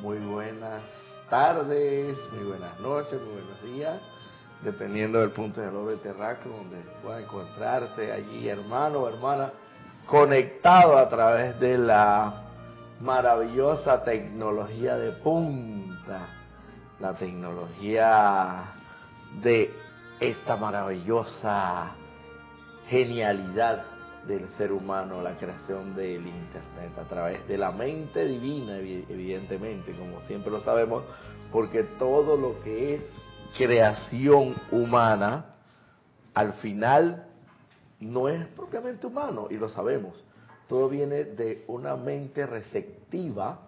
muy buenas tardes, muy buenas noches, muy buenos días, dependiendo del punto del orbe terráqueo donde pueda encontrarte allí, hermano o hermana, conectado a través de la maravillosa tecnología de punta, la tecnología de esta maravillosa genialidad del ser humano, la creación del Internet, a través de la mente divina, evidentemente, como siempre lo sabemos, porque todo lo que es creación humana, al final no es propiamente humano, y lo sabemos. Todo viene de una mente receptiva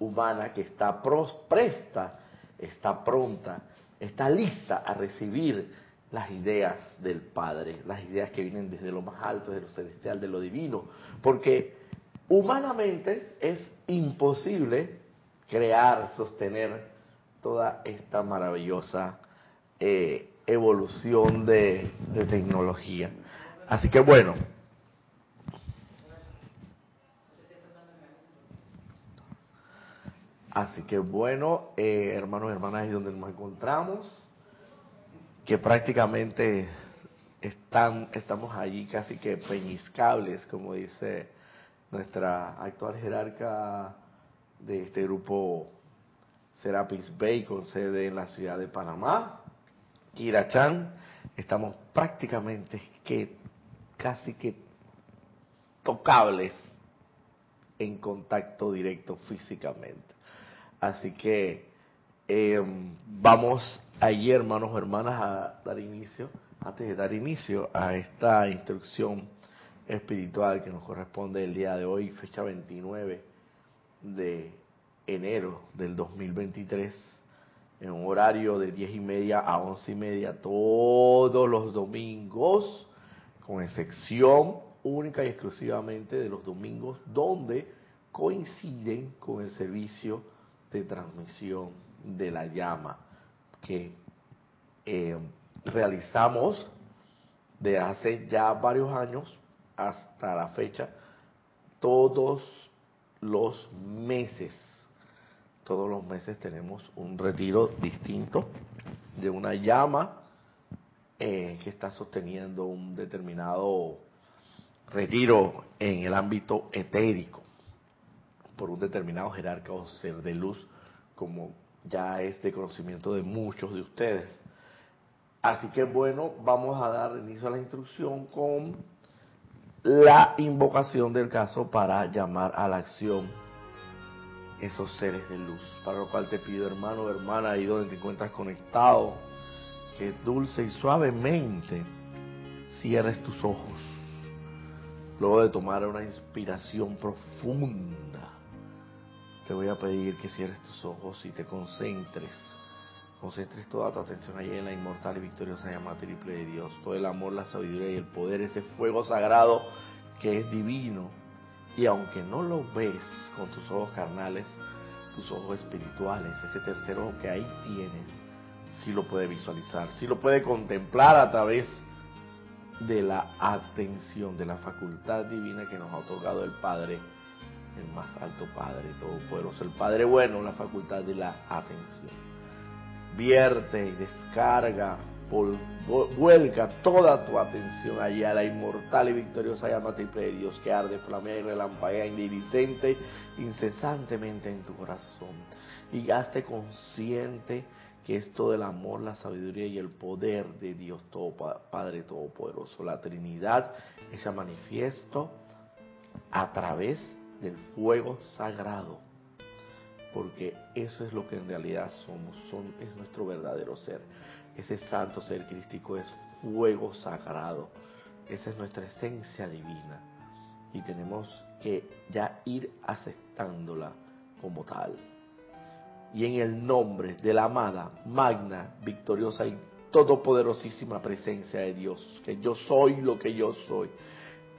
humana que está presta, está pronta, está lista a recibir las ideas del Padre, las ideas que vienen desde lo más alto, de lo celestial, de lo divino, porque humanamente es imposible crear, sostener toda esta maravillosa eh, evolución de, tecnología. Así que bueno, Así que bueno, eh, hermanos y hermanas, ahí donde nos encontramos que prácticamente están, estamos allí casi que peñiscables, como dice nuestra actual jerarca de este grupo Serapis Bay, con sede en la ciudad de Panamá, Kirachan, estamos prácticamente que casi que tocables en contacto directo físicamente. Así que eh, vamos allí, hermanos hermanas, a dar inicio, antes de dar inicio a esta instrucción espiritual que nos corresponde el día de hoy, fecha 29 de enero del 2023, en un horario de 10 y media a 11 y media, todos los domingos, con excepción única y exclusivamente de los domingos donde coinciden con el servicio de transmisión de la llama que eh, realizamos de hace ya varios años hasta la fecha, todos los meses, todos los meses tenemos un retiro distinto de una llama eh, que está sosteniendo un determinado retiro en el ámbito etérico por un determinado jerarca o ser de luz como ya es de conocimiento de muchos de ustedes. Así que bueno, vamos a dar inicio a la instrucción con la invocación del caso para llamar a la acción esos seres de luz. Para lo cual te pido, hermano o hermana, ahí donde te encuentras conectado, que dulce y suavemente cierres tus ojos. Luego de tomar una inspiración profunda te voy a pedir que cierres tus ojos y te concentres. Concentres toda tu atención allí en la inmortal y victoriosa llama triple de Dios. Todo el amor, la sabiduría y el poder, ese fuego sagrado que es divino. Y aunque no lo ves con tus ojos carnales, tus ojos espirituales, ese tercer ojo que ahí tienes, sí lo puede visualizar, sí lo puede contemplar a través de la atención, de la facultad divina que nos ha otorgado el Padre el más alto Padre Todopoderoso, el Padre bueno, la facultad de la atención. Vierte y descarga, vuelca toda tu atención allá a la inmortal y victoriosa llama triple de Dios que arde, flamea y relampaguea indivisente, incesantemente en tu corazón. Y hazte consciente que es todo el amor, la sabiduría y el poder de Dios todo, Padre Todopoderoso. La Trinidad ella manifiesto a través de del fuego sagrado, porque eso es lo que en realidad somos, son, es nuestro verdadero ser. Ese santo ser crístico es fuego sagrado, esa es nuestra esencia divina y tenemos que ya ir aceptándola como tal. Y en el nombre de la amada, magna, victoriosa y todopoderosísima presencia de Dios, que yo soy lo que yo soy,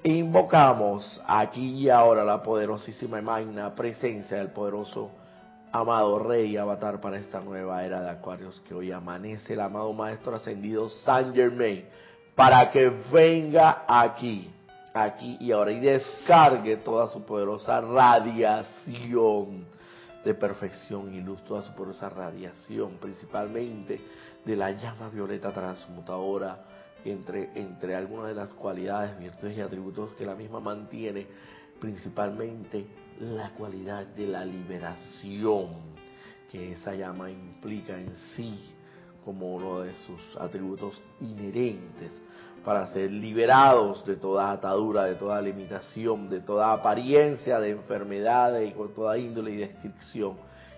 Invocamos aquí y ahora la poderosísima y magna presencia del poderoso amado Rey Avatar para esta nueva era de Acuarios que hoy amanece el amado Maestro Ascendido Saint Germain para que venga aquí, aquí y ahora y descargue toda su poderosa radiación de perfección y luz, toda su poderosa radiación, principalmente de la llama violeta transmutadora, entre, entre algunas de las cualidades, virtudes y atributos que la misma mantiene, principalmente la cualidad de la liberación que esa llama implica en sí como uno de sus atributos inherentes para ser liberados de toda atadura, de toda limitación, de toda apariencia de enfermedades y con toda índole y descripción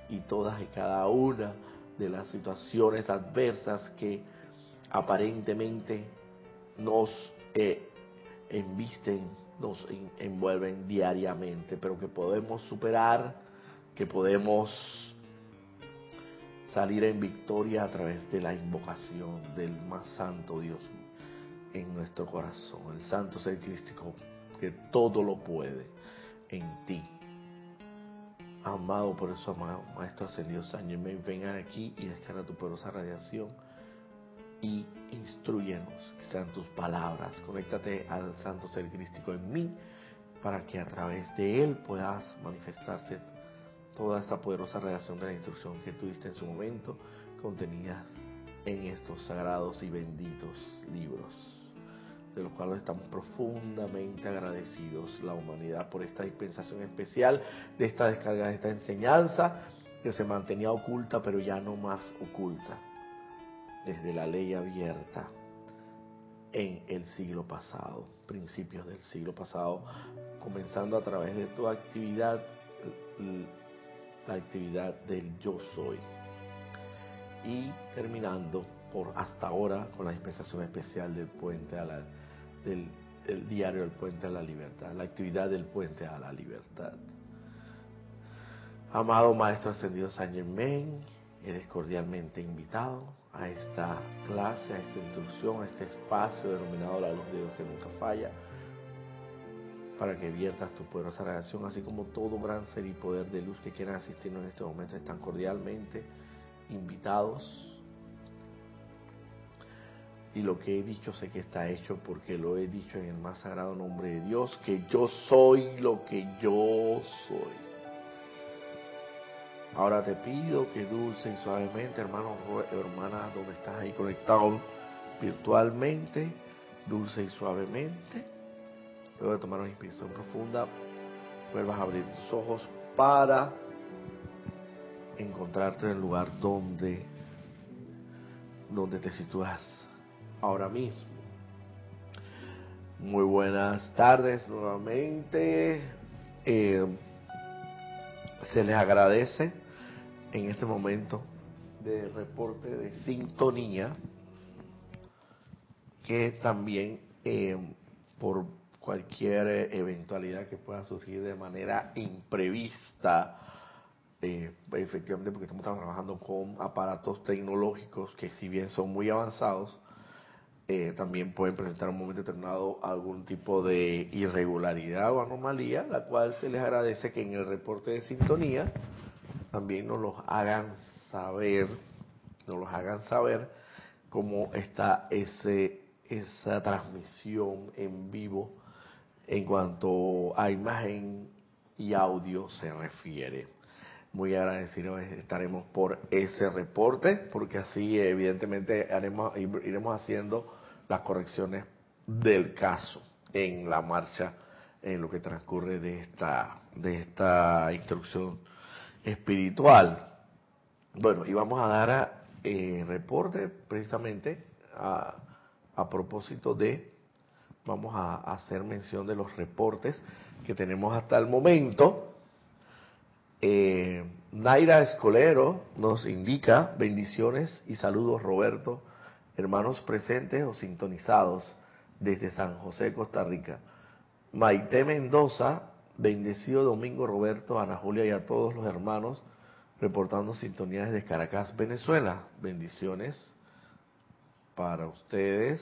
y todas y cada una de las situaciones adversas que aparentemente nos eh, embisten, nos envuelven diariamente, pero que podemos superar, que podemos salir en victoria a través de la invocación del más santo Dios en nuestro corazón, el santo ser crístico que todo lo puede en ti. Amado por eso, amado Maestro Ascendido Germain, vengan aquí y descarga tu poderosa radiación y instruyenos, que sean tus palabras. Conéctate al santo ser crístico en mí para que a través de él puedas manifestarse toda esta poderosa radiación de la instrucción que tuviste en su momento contenida en estos sagrados y benditos libros, de los cuales estamos profundamente agradecidos la humanidad por esta dispensación especial de esta descarga de esta enseñanza que se mantenía oculta pero ya no más oculta desde la ley abierta en el siglo pasado, principios del siglo pasado, comenzando a través de tu actividad, la actividad del yo soy, y terminando por hasta ahora con la dispensación especial del puente a la, del, diario del puente a la libertad, la actividad del puente a la libertad. Amado Maestro Ascendido San Germain, eres cordialmente invitado a esta clase, a esta instrucción, a este espacio denominado la luz de Dios que nunca falla, para que viertas tu poderosa relación, así como todo gran ser y poder de luz que quieran asistirnos en este momento están cordialmente invitados. Y lo que he dicho sé que está hecho porque lo he dicho en el más sagrado nombre de Dios, que yo soy lo que yo soy. Ahora te pido que dulce y suavemente, hermanos, hermanas, donde estás ahí conectado virtualmente, dulce y suavemente, luego de tomar una inspiración profunda, vuelvas a abrir tus ojos para encontrarte en el lugar donde, donde te sitúas ahora mismo. Muy buenas tardes nuevamente. Eh, se les agradece en este momento de reporte de sintonía que también eh, por cualquier eventualidad que pueda surgir de manera imprevista, eh, efectivamente porque estamos trabajando con aparatos tecnológicos que si bien son muy avanzados, eh, también pueden presentar en un momento determinado algún tipo de irregularidad o anomalía, la cual se les agradece que en el reporte de sintonía también nos los hagan saber, nos los hagan saber cómo está ese, esa transmisión en vivo en cuanto a imagen y audio se refiere. Muy agradecidos estaremos por ese reporte, porque así evidentemente haremos, iremos haciendo las correcciones del caso en la marcha, en lo que transcurre de esta, de esta instrucción espiritual. Bueno, y vamos a dar eh, reporte precisamente a, a, propósito de, vamos a, hacer mención de los reportes que tenemos hasta el momento. Eh, Naira Escolero nos indica bendiciones y saludos Roberto, hermanos presentes o sintonizados desde San José, Costa Rica. Maite Mendoza Bendecido domingo Roberto, Ana Julia y a todos los hermanos reportando sintonías desde Caracas, Venezuela. Bendiciones para ustedes.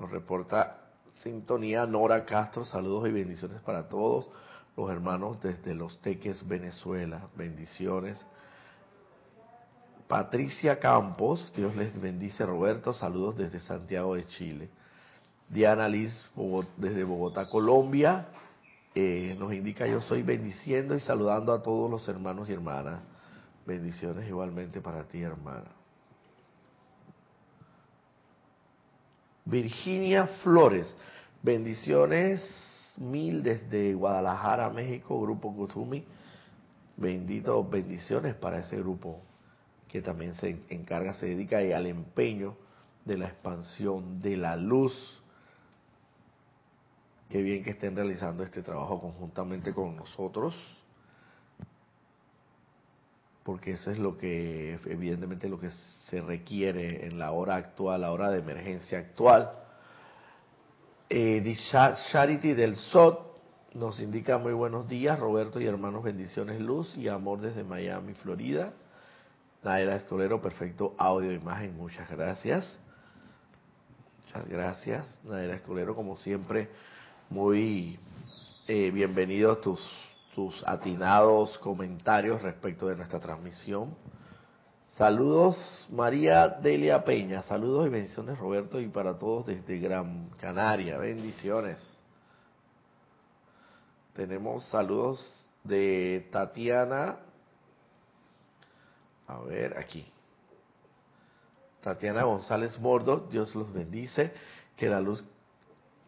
Nos reporta sintonía Nora Castro. Saludos y bendiciones para todos los hermanos desde Los Teques, Venezuela. Bendiciones. Patricia Campos, Dios les bendice Roberto. Saludos desde Santiago de Chile. Diana Liz desde Bogotá, Colombia. eh, nos indica yo soy bendiciendo y saludando a todos los hermanos y hermanas. Bendiciones igualmente para ti, hermana. Virginia Flores, bendiciones mil desde Guadalajara, México, Grupo Kutumi. Bendito, bendiciones para ese grupo que también se encarga, se dedica al empeño de la expansión de la luz. Qué bien que estén realizando este trabajo conjuntamente con nosotros, porque eso es lo que, evidentemente, lo que se requiere en la hora actual, la hora de emergencia actual. Eh, Charity del SOT nos indica muy buenos días, Roberto y hermanos, bendiciones, luz y amor desde Miami, Florida. Naira Escolero, perfecto audio imagen, muchas gracias. Muchas gracias, Naira Escolero, como siempre, muy eh, bienvenidos tus, tus atinados comentarios respecto de nuestra transmisión. Saludos María Delia Peña, saludos y bendiciones Roberto y para todos desde Gran Canaria, bendiciones. Tenemos saludos de Tatiana, a ver aquí. Tatiana González Mordo, Dios los bendice, que la luz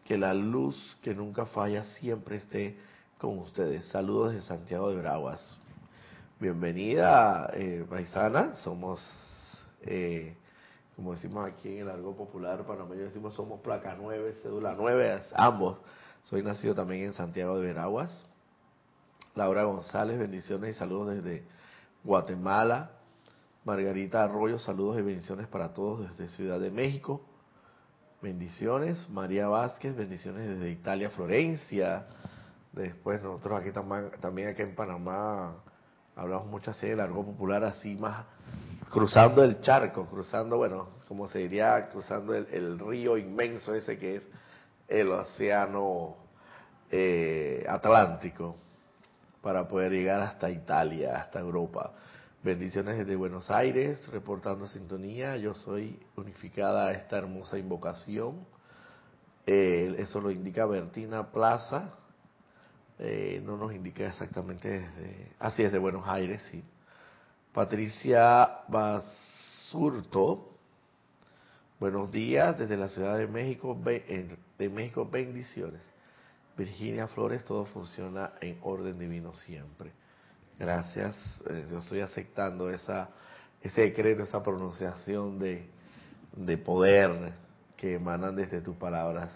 que la luz que nunca falla siempre esté con ustedes. Saludos de Santiago de Braguas. Bienvenida, eh, paisana. Somos, eh, como decimos aquí en el argot popular panameño, decimos somos placa 9, cédula 9, ambos. Soy nacido también en Santiago de Veraguas. Laura González, bendiciones y saludos desde Guatemala. Margarita Arroyo, saludos y bendiciones para todos desde Ciudad de México. Bendiciones. María Vázquez, bendiciones desde Italia, Florencia. Después nosotros aquí también, aquí en Panamá hablamos mucho así del argot popular, así más cruzando el charco, cruzando, bueno, como se diría, cruzando el, río inmenso ese que es el océano eh, Atlántico, para poder llegar hasta Italia, hasta Europa. Bendiciones desde Buenos Aires, reportando sintonía. Yo soy unificada a esta hermosa invocación. Eh, eso lo indica Bertina Plaza, eh, no nos indica exactamente así es de Buenos Aires, sí. Patricia Basurto, buenos días desde la Ciudad de México, de México, bendiciones. Virginia Flores, todo funciona en orden divino siempre. Gracias, eh, yo estoy aceptando esa, ese decreto, esa pronunciación de, de poder que emanan desde tus palabras.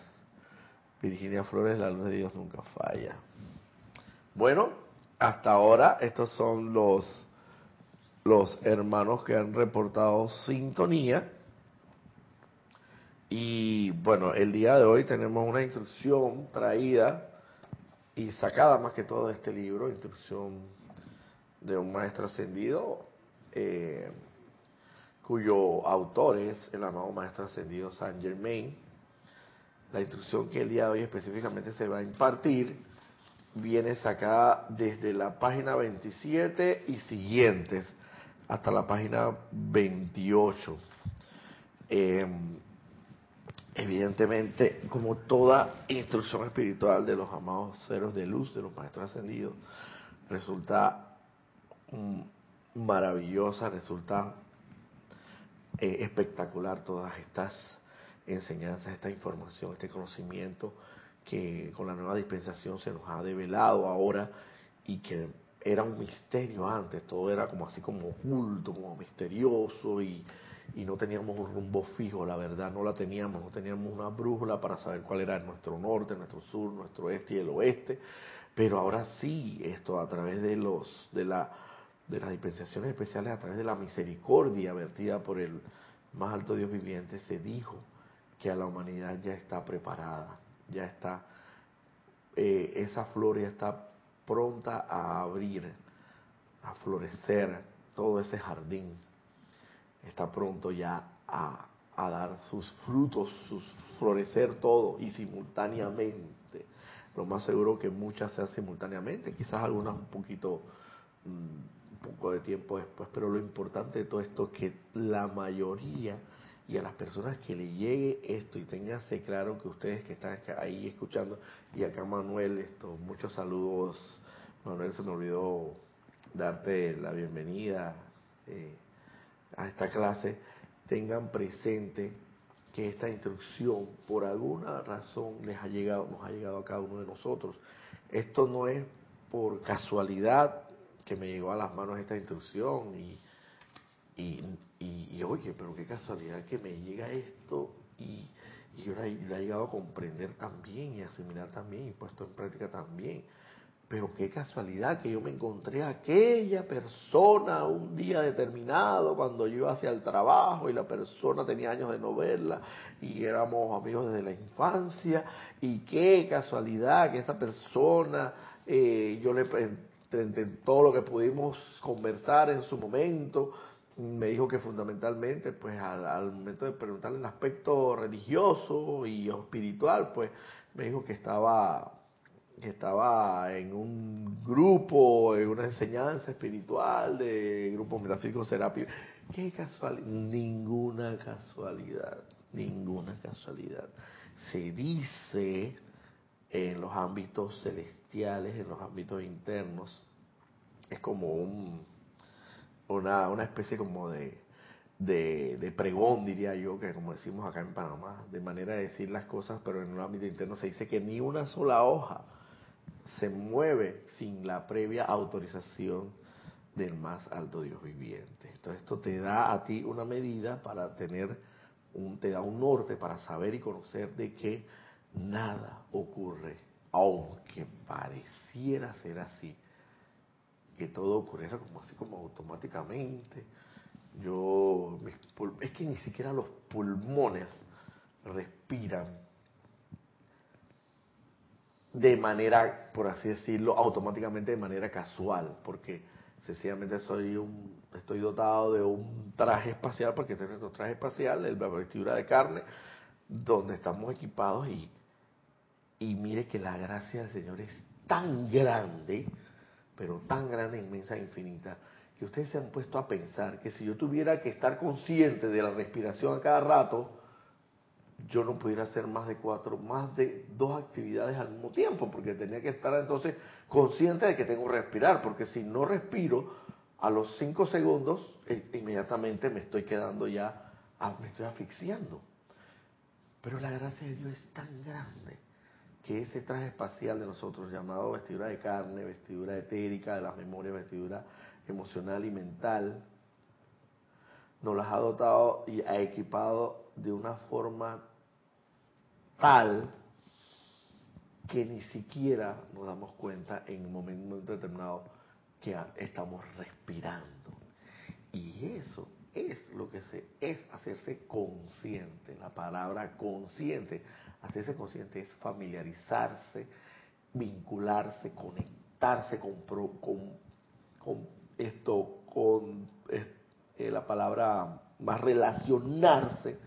Virginia Flores, la luz de Dios nunca falla. Bueno, hasta ahora estos son los, los hermanos que han reportado sintonía. Y bueno, el día de hoy tenemos una instrucción traída y sacada más que todo de este libro, instrucción de un maestro ascendido, eh, cuyo autor es el amado maestro ascendido Saint Germain. La instrucción que el día de hoy específicamente se va a impartir viene sacada desde la página 27 y siguientes hasta la página 28. Em, evidentemente, como toda instrucción espiritual de los amados ceros de luz, de los maestros ascendidos, resulta maravillosa, resulta eh, espectacular todas estas enseñanzas, esta información, este conocimiento que con la nueva dispensación se nos ha develado ahora y que era un misterio antes, todo era como así como oculto, como misterioso y, y no teníamos un rumbo fijo, la verdad, no la teníamos, no teníamos una brújula para saber cuál era nuestro norte, nuestro sur, nuestro este y el oeste, pero ahora sí, esto a través de los de la de las dispensaciones especiales, a través de la misericordia vertida por el más alto Dios viviente, se dijo que a la humanidad ya está preparada ya está, eh, esa flor ya está pronta a abrir, a florecer, todo ese jardín está pronto ya a, a dar sus frutos, sus florecer todo y simultáneamente. Lo más seguro que muchas sean simultáneamente, quizás algunas un poquito, mm, poco de tiempo después, pero lo importante de todo esto es que la mayoría y a las personas que le llegue esto y ténganse claro que ustedes que están ahí escuchando, y acá Manuel, esto, muchos saludos, Manuel se me olvidó darte la bienvenida eh, a esta clase, tengan presente que esta instrucción por alguna razón les ha llegado, nos ha llegado a cada uno de nosotros. Esto no es por casualidad que me llegó a las manos esta instrucción y, y, oye, pero qué casualidad que me llega esto y, yo la, he llegado a comprender también y asimilar también y puesto en práctica también. Pero qué casualidad que yo me encontré a aquella persona un día determinado cuando yo iba hacia el trabajo y la persona tenía años de no verla y éramos amigos desde la infancia y qué casualidad que esa persona eh, yo le todo lo que pudimos conversar en su momento me dijo que fundamentalmente pues al, al momento de preguntarle el aspecto religioso y espiritual pues me dijo que estaba que estaba en un grupo, en una enseñanza espiritual de grupo metafísico serapio. ¿Qué casualidad? Ninguna casualidad, ninguna casualidad. Se dice en los ámbitos celestiales, en los ámbitos internos, es como un, una, una especie como de, de, de, pregón, diría yo, que como decimos acá en Panamá, de manera de decir las cosas, pero en un ámbito interno se dice que ni una sola hoja se mueve sin la previa autorización del más alto Dios viviente. Entonces esto te da a ti una medida para tener un, te da un norte para saber y conocer de que nada ocurre, aunque pareciera ser así, que todo ocurriera como así como automáticamente. Yo, es que ni siquiera los pulmones respiran de manera, por así decirlo, automáticamente de manera casual, porque sencillamente soy un, estoy dotado de un traje espacial, porque es nuestro traje espacial, la vestidura de carne, donde estamos equipados y, y mire que la gracia del Señor es tan grande, pero tan grande, inmensa, infinita, que ustedes se han puesto a pensar que si yo tuviera que estar consciente de la respiración a cada rato, yo no pudiera hacer más de cuatro, más de dos actividades al mismo tiempo, porque tenía que estar entonces consciente de que tengo que respirar, porque si no respiro, a los cinco segundos, eh, inmediatamente me estoy quedando ya, ah, me estoy asfixiando. Pero la gracia de Dios es tan grande que ese traje espacial de nosotros, llamado vestidura de carne, vestidura etérica, de la memoria, vestidura emocional y mental, nos las ha dotado y ha equipado de una forma tal que ni siquiera nos damos cuenta en un momento determinado que estamos respirando. Y eso es lo que se es hacerse consciente. La palabra consciente, hacerse consciente es familiarizarse, vincularse, conectarse con, con, esto, con eh, la palabra más relacionarse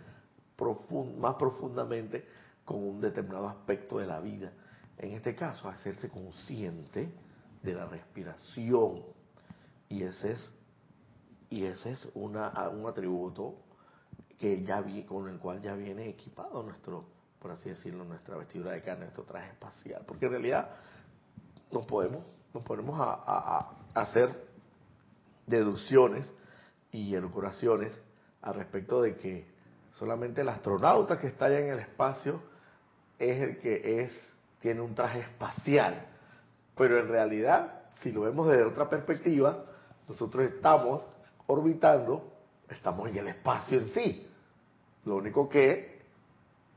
más profundamente con un determinado aspecto de la vida. En este caso, hacerse consciente de la respiración. Y ese es, y ese es una, un atributo que ya vi, con el cual ya viene equipado nuestro, por así decirlo, nuestra vestidura de carne, nuestro traje espacial. Porque en realidad nos podemos, nos ponemos a, hacer deducciones y elucubraciones al respecto de que solamente el astronauta que está allá en el espacio es el que es, tiene un traje espacial. Pero en realidad, si lo vemos desde otra perspectiva, nosotros estamos orbitando, estamos en el espacio en sí. Lo único que,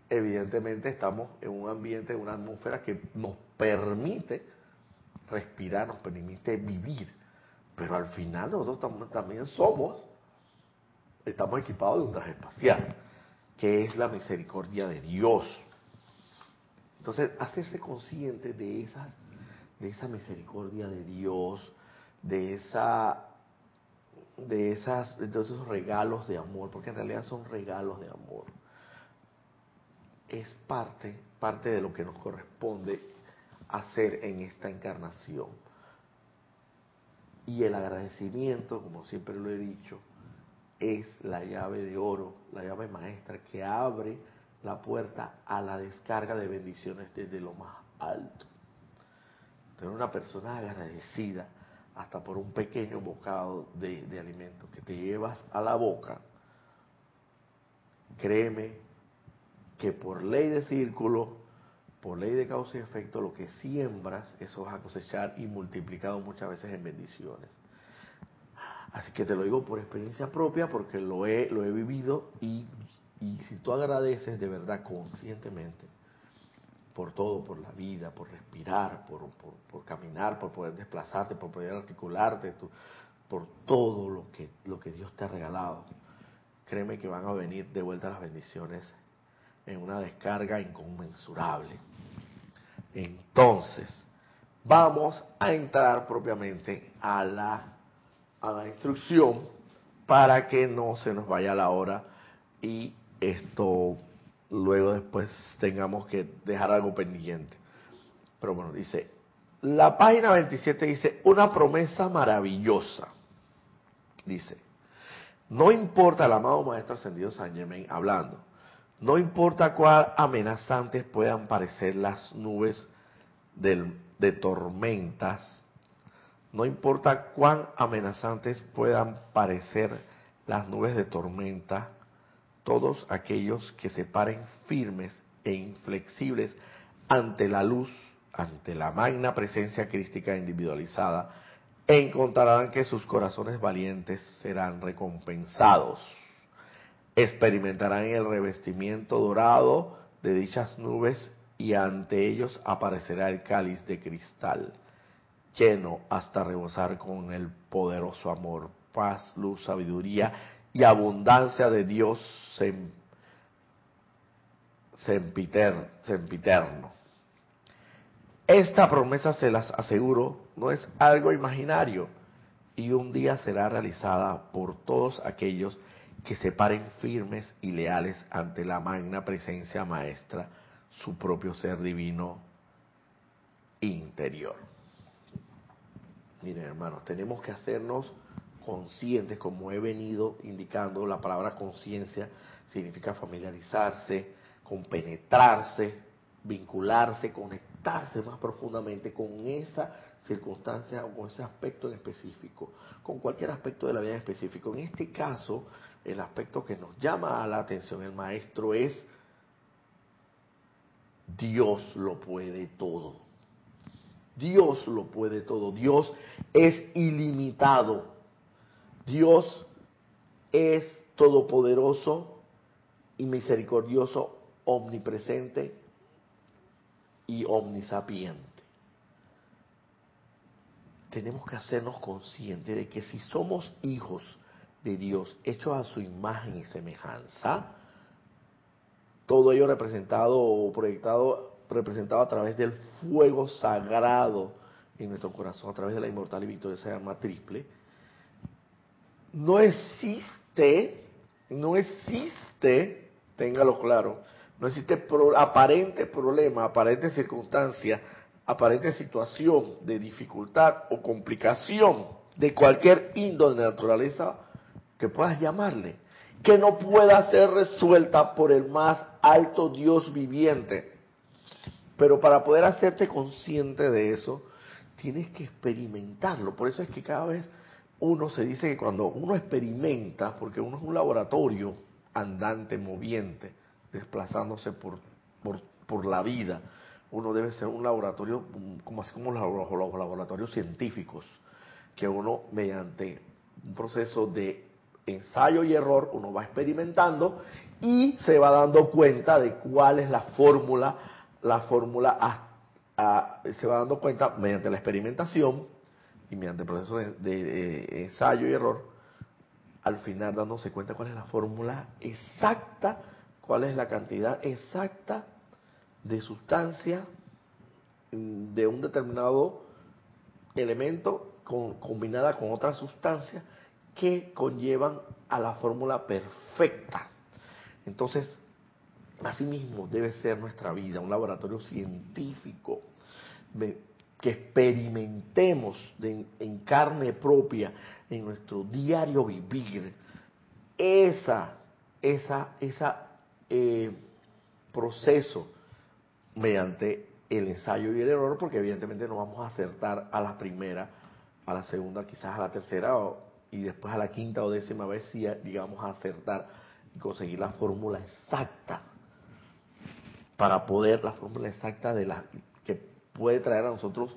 evidentemente, estamos en un ambiente, en una atmósfera que nos permite respirar, nos permite vivir. Pero al final nosotros también somos, estamos equipados de un traje espacial, que es la misericordia de Dios. Entonces, hacerse consciente de esa, de esa misericordia de Dios, de esa de esas de esos regalos de amor, porque en realidad son regalos de amor. Es parte parte de lo que nos corresponde hacer en esta encarnación. Y el agradecimiento, como siempre lo he dicho, es la llave de oro, la llave maestra que abre la puerta a la descarga de bendiciones desde lo más alto. Tener una persona agradecida hasta por un pequeño bocado de, de alimento que te llevas a la boca, créeme que por ley de círculo, por ley de causa y efecto, lo que siembras, eso vas a cosechar y multiplicado muchas veces en bendiciones. Así que te lo digo por experiencia propia, porque lo he, lo he vivido y, y si tú agradeces de verdad conscientemente por todo, por la vida, por respirar, por, por, por caminar, por poder desplazarte, por poder articularte, por todo lo que, lo que Dios te ha regalado, créeme que van a venir de vuelta las bendiciones en una descarga inconmensurable. Entonces, vamos a entrar propiamente a la, a la instrucción para que no se nos vaya la hora y esto luego después tengamos que dejar algo pendiente. Pero bueno, dice, la página 27 dice, una promesa maravillosa. Dice, no importa el amado Maestro Ascendido San Germain hablando, no importa cuán amenazantes puedan parecer las nubes de tormentas, no importa cuán amenazantes puedan parecer las nubes de tormenta, todos aquellos que se paren firmes e inflexibles ante la luz, ante la magna presencia crística individualizada, encontrarán que sus corazones valientes serán recompensados. Experimentarán el revestimiento dorado de dichas nubes y ante ellos aparecerá el cáliz de cristal, lleno hasta rebosar con el poderoso amor, paz, luz, sabiduría y abundancia de Dios sempiterno. Esta promesa, se las aseguro, no es algo imaginario y un día será realizada por todos aquellos que se paren firmes y leales ante la magna presencia maestra, su propio ser divino interior. Miren hermanos, tenemos que hacernos conscientes, como he venido indicando, la palabra conciencia significa familiarizarse, compenetrarse, vincularse, conectarse más profundamente con esa circunstancia o con ese aspecto en específico, con cualquier aspecto de la vida en específico. En este caso, el aspecto que nos llama a la atención el maestro es Dios lo puede todo. Dios lo puede todo. Dios es ilimitado. Dios es todopoderoso y misericordioso, omnipresente y omnisapiente. Tenemos que hacernos conscientes de que si somos hijos de Dios, hechos a su imagen y semejanza, todo ello representado o proyectado, representado a través del fuego sagrado en nuestro corazón, a través de la inmortal y victoriosa arma triple, no existe, no existe, téngalo claro, no existe aparente problema, aparente circunstancia, aparente situación de dificultad o complicación de cualquier índole de naturaleza que puedas llamarle, que no pueda ser resuelta por el más alto Dios viviente. Pero para poder hacerte consciente de eso, tienes que experimentarlo. Por eso es que cada vez uno se dice que cuando uno experimenta, porque uno es un laboratorio andante, moviente, desplazándose por, por, por la vida, uno debe ser un laboratorio, como así como los laboratorios científicos, que uno mediante un proceso de ensayo y error, uno va experimentando y se va dando cuenta de cuál es la fórmula, la fórmula se va dando cuenta mediante la experimentación y mediante el proceso de, ensayo y error, al final dándose cuenta cuál es la fórmula exacta, cuál es la cantidad exacta de sustancia de un determinado elemento combinada con otra sustancia que conllevan a la fórmula perfecta. Entonces, asimismo debe ser nuestra vida, un laboratorio científico, que experimentemos en carne propia, en nuestro diario vivir, esa, esa, esa eh, proceso mediante el ensayo y el error, porque evidentemente no vamos a acertar a la primera, a la segunda, quizás a la tercera y después a la quinta o décima vez si digamos a acertar y conseguir la fórmula exacta para poder la fórmula exacta de la puede traer a nosotros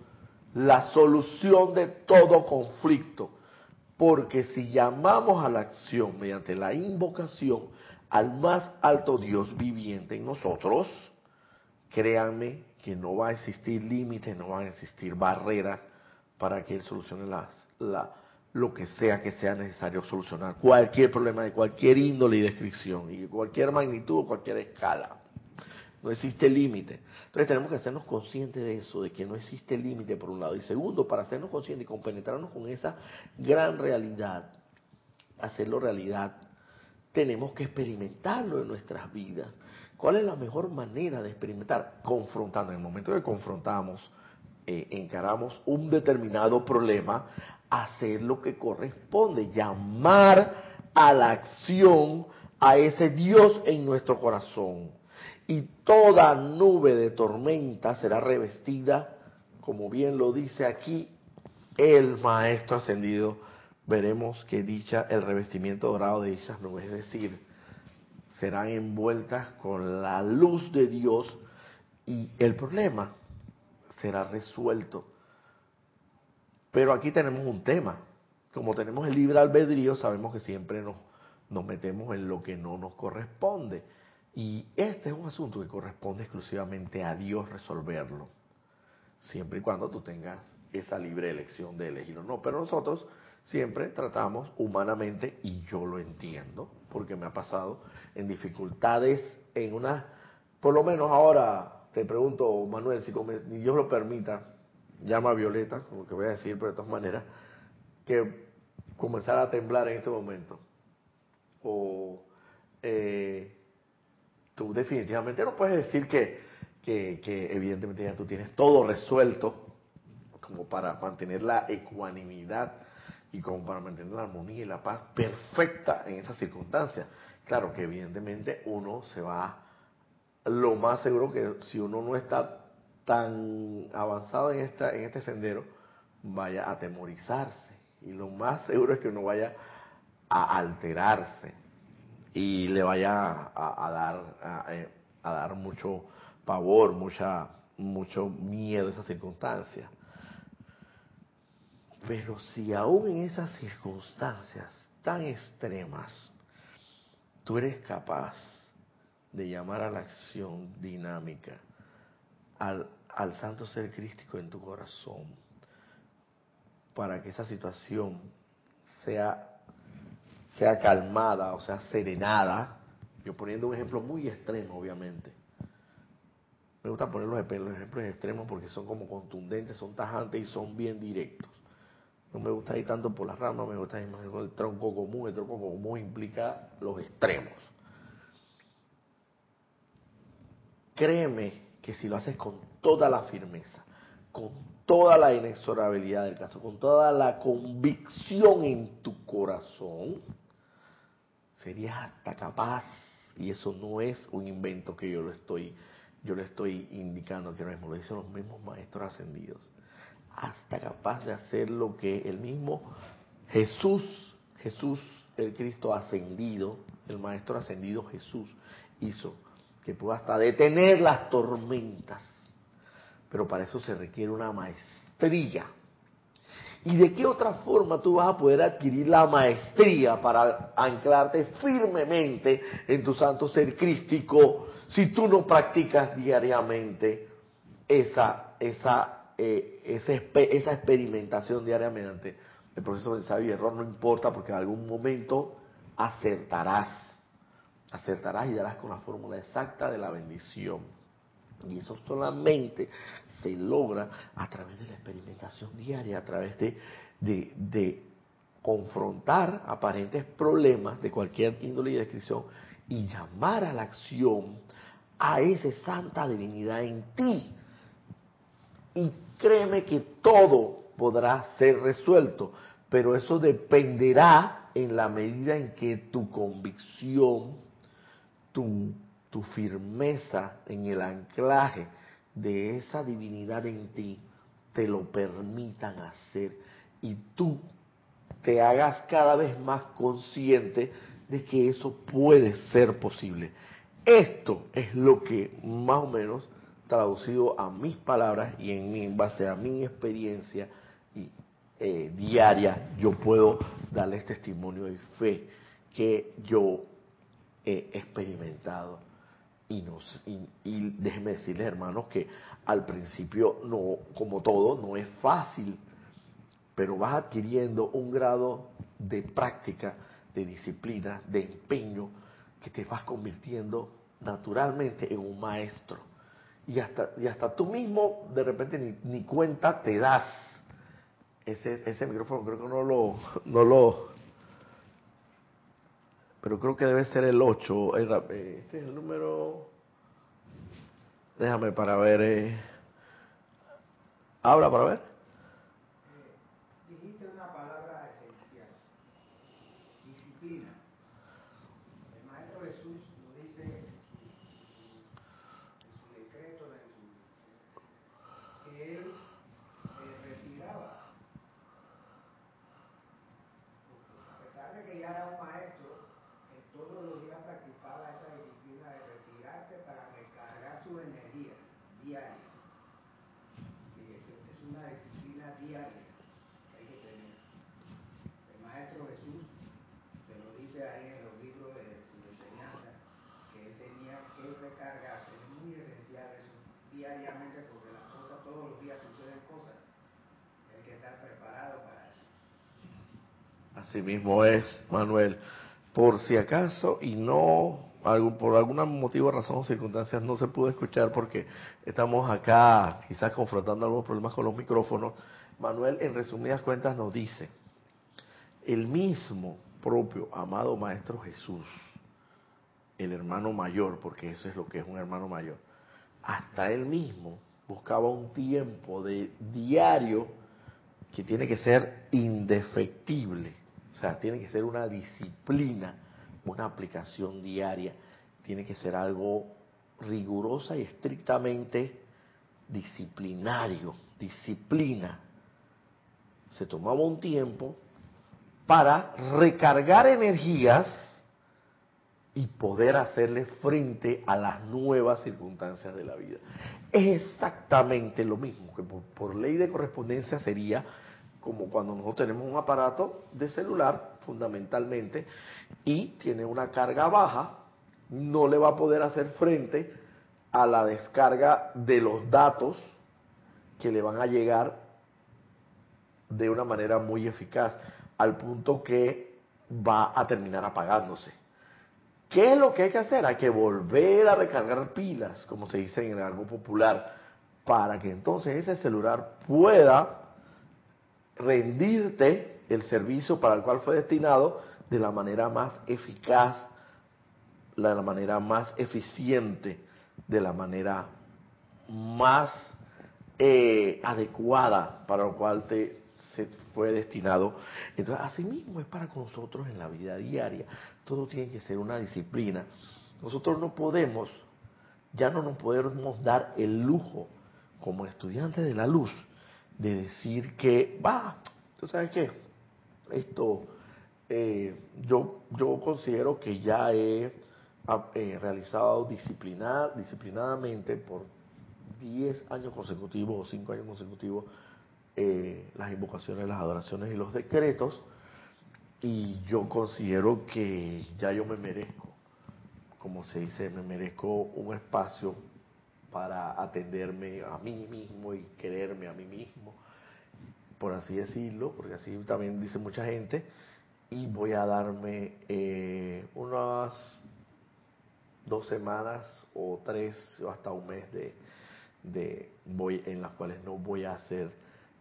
la solución de todo conflicto. Porque si llamamos a la acción mediante la invocación al más alto Dios viviente en nosotros, créanme que no va a existir límites, no van a existir barreras para que Él solucione las, la, lo que sea que sea necesario solucionar. Cualquier problema de cualquier índole y descripción, y de cualquier magnitud o cualquier escala. No existe límite. Entonces tenemos que hacernos conscientes de eso, de que no existe límite por un lado. Y segundo, para hacernos conscientes y compenetrarnos con esa gran realidad, hacerlo realidad, tenemos que experimentarlo en nuestras vidas. ¿Cuál es la mejor manera de experimentar? Confrontando. En el momento que confrontamos, eh, encaramos un determinado problema, hacer lo que corresponde, llamar a la acción a ese Dios en nuestro corazón y toda nube de tormenta será revestida, como bien lo dice aquí el Maestro Ascendido. Veremos que dicha, el revestimiento dorado de dichas nubes, es decir, serán envueltas con la luz de Dios y el problema será resuelto. Pero aquí tenemos un tema. Como tenemos el libre albedrío, sabemos que siempre nos, nos metemos en lo que no nos corresponde. Y este es un asunto que corresponde exclusivamente a Dios resolverlo, siempre y cuando tú tengas esa libre elección de elegirlo. No, pero nosotros siempre tratamos humanamente, y yo lo entiendo, porque me ha pasado en dificultades, en una, por lo menos ahora te pregunto, Manuel, si Dios lo permita, llama a Violeta, como que voy a decir, pero de todas maneras, que comenzara a temblar en este momento. O eh, definitivamente no puedes decir que, que, evidentemente ya tú tienes todo resuelto como para mantener la ecuanimidad y como para mantener la armonía y la paz perfecta en esas circunstancias. Claro que evidentemente uno se va, lo más seguro que si uno no está tan avanzado en, esta, en este sendero, vaya a atemorizarse. Y lo más seguro es que uno vaya a alterarse y le vaya a, dar eh, a, dar mucho pavor, mucha mucho miedo a esas circunstancias. Pero si aún en esas circunstancias tan extremas tú eres capaz de llamar a la acción dinámica al, al santo ser crístico en tu corazón para que esa situación sea sea calmada, o sea serenada, yo poniendo un ejemplo muy extremo, obviamente. Me gusta poner los ejemplos extremos porque son como contundentes, son tajantes y son bien directos. No me gusta ir tanto por las ramas, me gusta ir más con el tronco común. El tronco común implica los extremos. Créeme que si lo haces con toda la firmeza, con toda la inexorabilidad del caso, con toda la convicción en tu corazón, serías hasta capaz, y eso no es un invento que yo lo estoy, yo le estoy indicando que no mismo, lo dicen los mismos maestros ascendidos, hasta capaz de hacer lo que el mismo Jesús, Jesús, el Cristo ascendido, el maestro ascendido Jesús hizo, que pudo hasta detener las tormentas. Pero para eso se requiere una maestría ¿Y de qué otra forma tú vas a poder adquirir la maestría para anclarte firmemente en tu santo ser crístico si tú no practicas diariamente esa, esa, eh, esa, esa experimentación diariamente? El proceso de ensayo y error no importa porque en algún momento acertarás, acertarás y darás con la fórmula exacta de la bendición. Y eso solamente se logra a través de la experimentación diaria, a través de, de, confrontar aparentes problemas de cualquier índole y descripción y llamar a la acción a esa santa divinidad en ti. Y créeme que todo podrá ser resuelto, pero eso dependerá en la medida en que tu convicción, tu, tu firmeza en el anclaje de esa divinidad en ti te lo permitan hacer y tú te hagas cada vez más consciente de que eso puede ser posible. Esto es lo que más o menos traducido a mis palabras y en, base a mi experiencia y, eh, diaria, yo puedo darles testimonio de fe que yo he experimentado. Y, nos, y, y déjenme decirles, hermanos, que al principio, no, como todo, no es fácil, pero vas adquiriendo un grado de práctica, de disciplina, de empeño, que te vas convirtiendo naturalmente en un maestro. Y hasta, y hasta tú mismo de repente ni, ni cuenta te das. Ese, ese micrófono creo que no lo, no lo, pero creo que debe ser el 8. Eh, este es el número, déjame para ver, eh. habla para ver. Así mismo es, Manuel. Por si acaso y no, por algún motivo, razón o circunstancias no se pudo escuchar porque estamos acá quizás confrontando algunos problemas con los micrófonos. Manuel, en resumidas cuentas, nos dice, el mismo propio amado Maestro Jesús, el hermano mayor, porque eso es lo que es un hermano mayor, hasta él mismo buscaba un tiempo de diario que tiene que ser indefectible o sea, tiene que ser una disciplina, una aplicación diaria, tiene que ser algo rigurosa y estrictamente disciplinario, disciplina. Se tomaba un tiempo para recargar energías y poder hacerle frente a las nuevas circunstancias de la vida. Es exactamente lo mismo que por, por ley de correspondencia sería como cuando nosotros tenemos un aparato de celular, fundamentalmente, y tiene una carga baja, no le va a poder hacer frente a la descarga de los datos que le van a llegar de una manera muy eficaz, al punto que va a terminar apagándose. ¿Qué es lo que hay que hacer? Hay que volver a recargar pilas, como se dice en el algo popular, para que entonces ese celular pueda rendirte el servicio para el cual fue destinado de la manera más eficaz, de la manera más eficiente, de la manera más eh, adecuada para lo cual te se fue destinado. Entonces, así mismo es para nosotros en la vida diaria. Todo tiene que ser una disciplina. Nosotros no podemos, ya no nos podemos dar el lujo como estudiantes de la luz de decir que, va, tú sabes qué, esto, eh, yo, yo considero que ya he eh, realizado disciplinar, disciplinadamente por 10 años consecutivos o 5 años consecutivos eh, las invocaciones, las adoraciones y los decretos, y yo considero que ya yo me merezco, como se dice, me merezco un espacio para atenderme a mí mismo y quererme a mí mismo, por así decirlo, porque así también dice mucha gente, y voy a darme eh, unas dos semanas o tres o hasta un mes de, de voy en las cuales no voy a hacer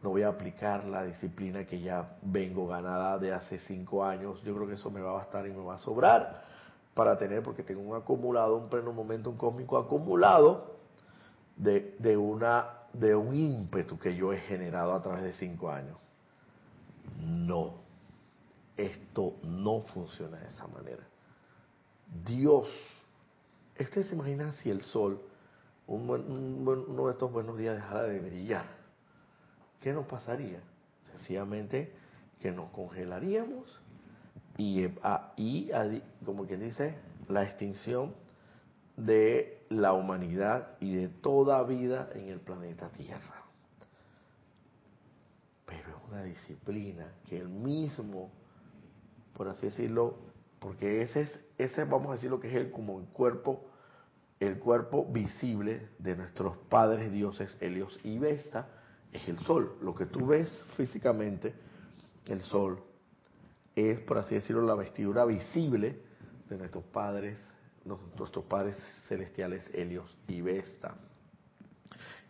no voy a aplicar la disciplina que ya vengo ganada de hace cinco años. Yo creo que eso me va a bastar y me va a sobrar para tener porque tengo un acumulado un pleno momento un cósmico acumulado de, de, una, de un ímpetu que yo he generado a través de cinco años. No, esto no funciona de esa manera. Dios, ustedes se imaginan si el sol, uno de estos buenos días dejara de brillar, ¿qué nos pasaría? Sencillamente que nos congelaríamos y, y como quien dice, la extinción de la humanidad y de toda vida en el planeta Tierra. Pero es una disciplina que el mismo, por así decirlo, porque ese es, ese vamos a decir lo que es el como el cuerpo, el cuerpo visible de nuestros padres dioses Helios y Vesta, es el sol. Lo que tú ves físicamente, el sol, es, por así decirlo, la vestidura visible de nuestros padres, nuestros padres celestiales Helios y Vesta,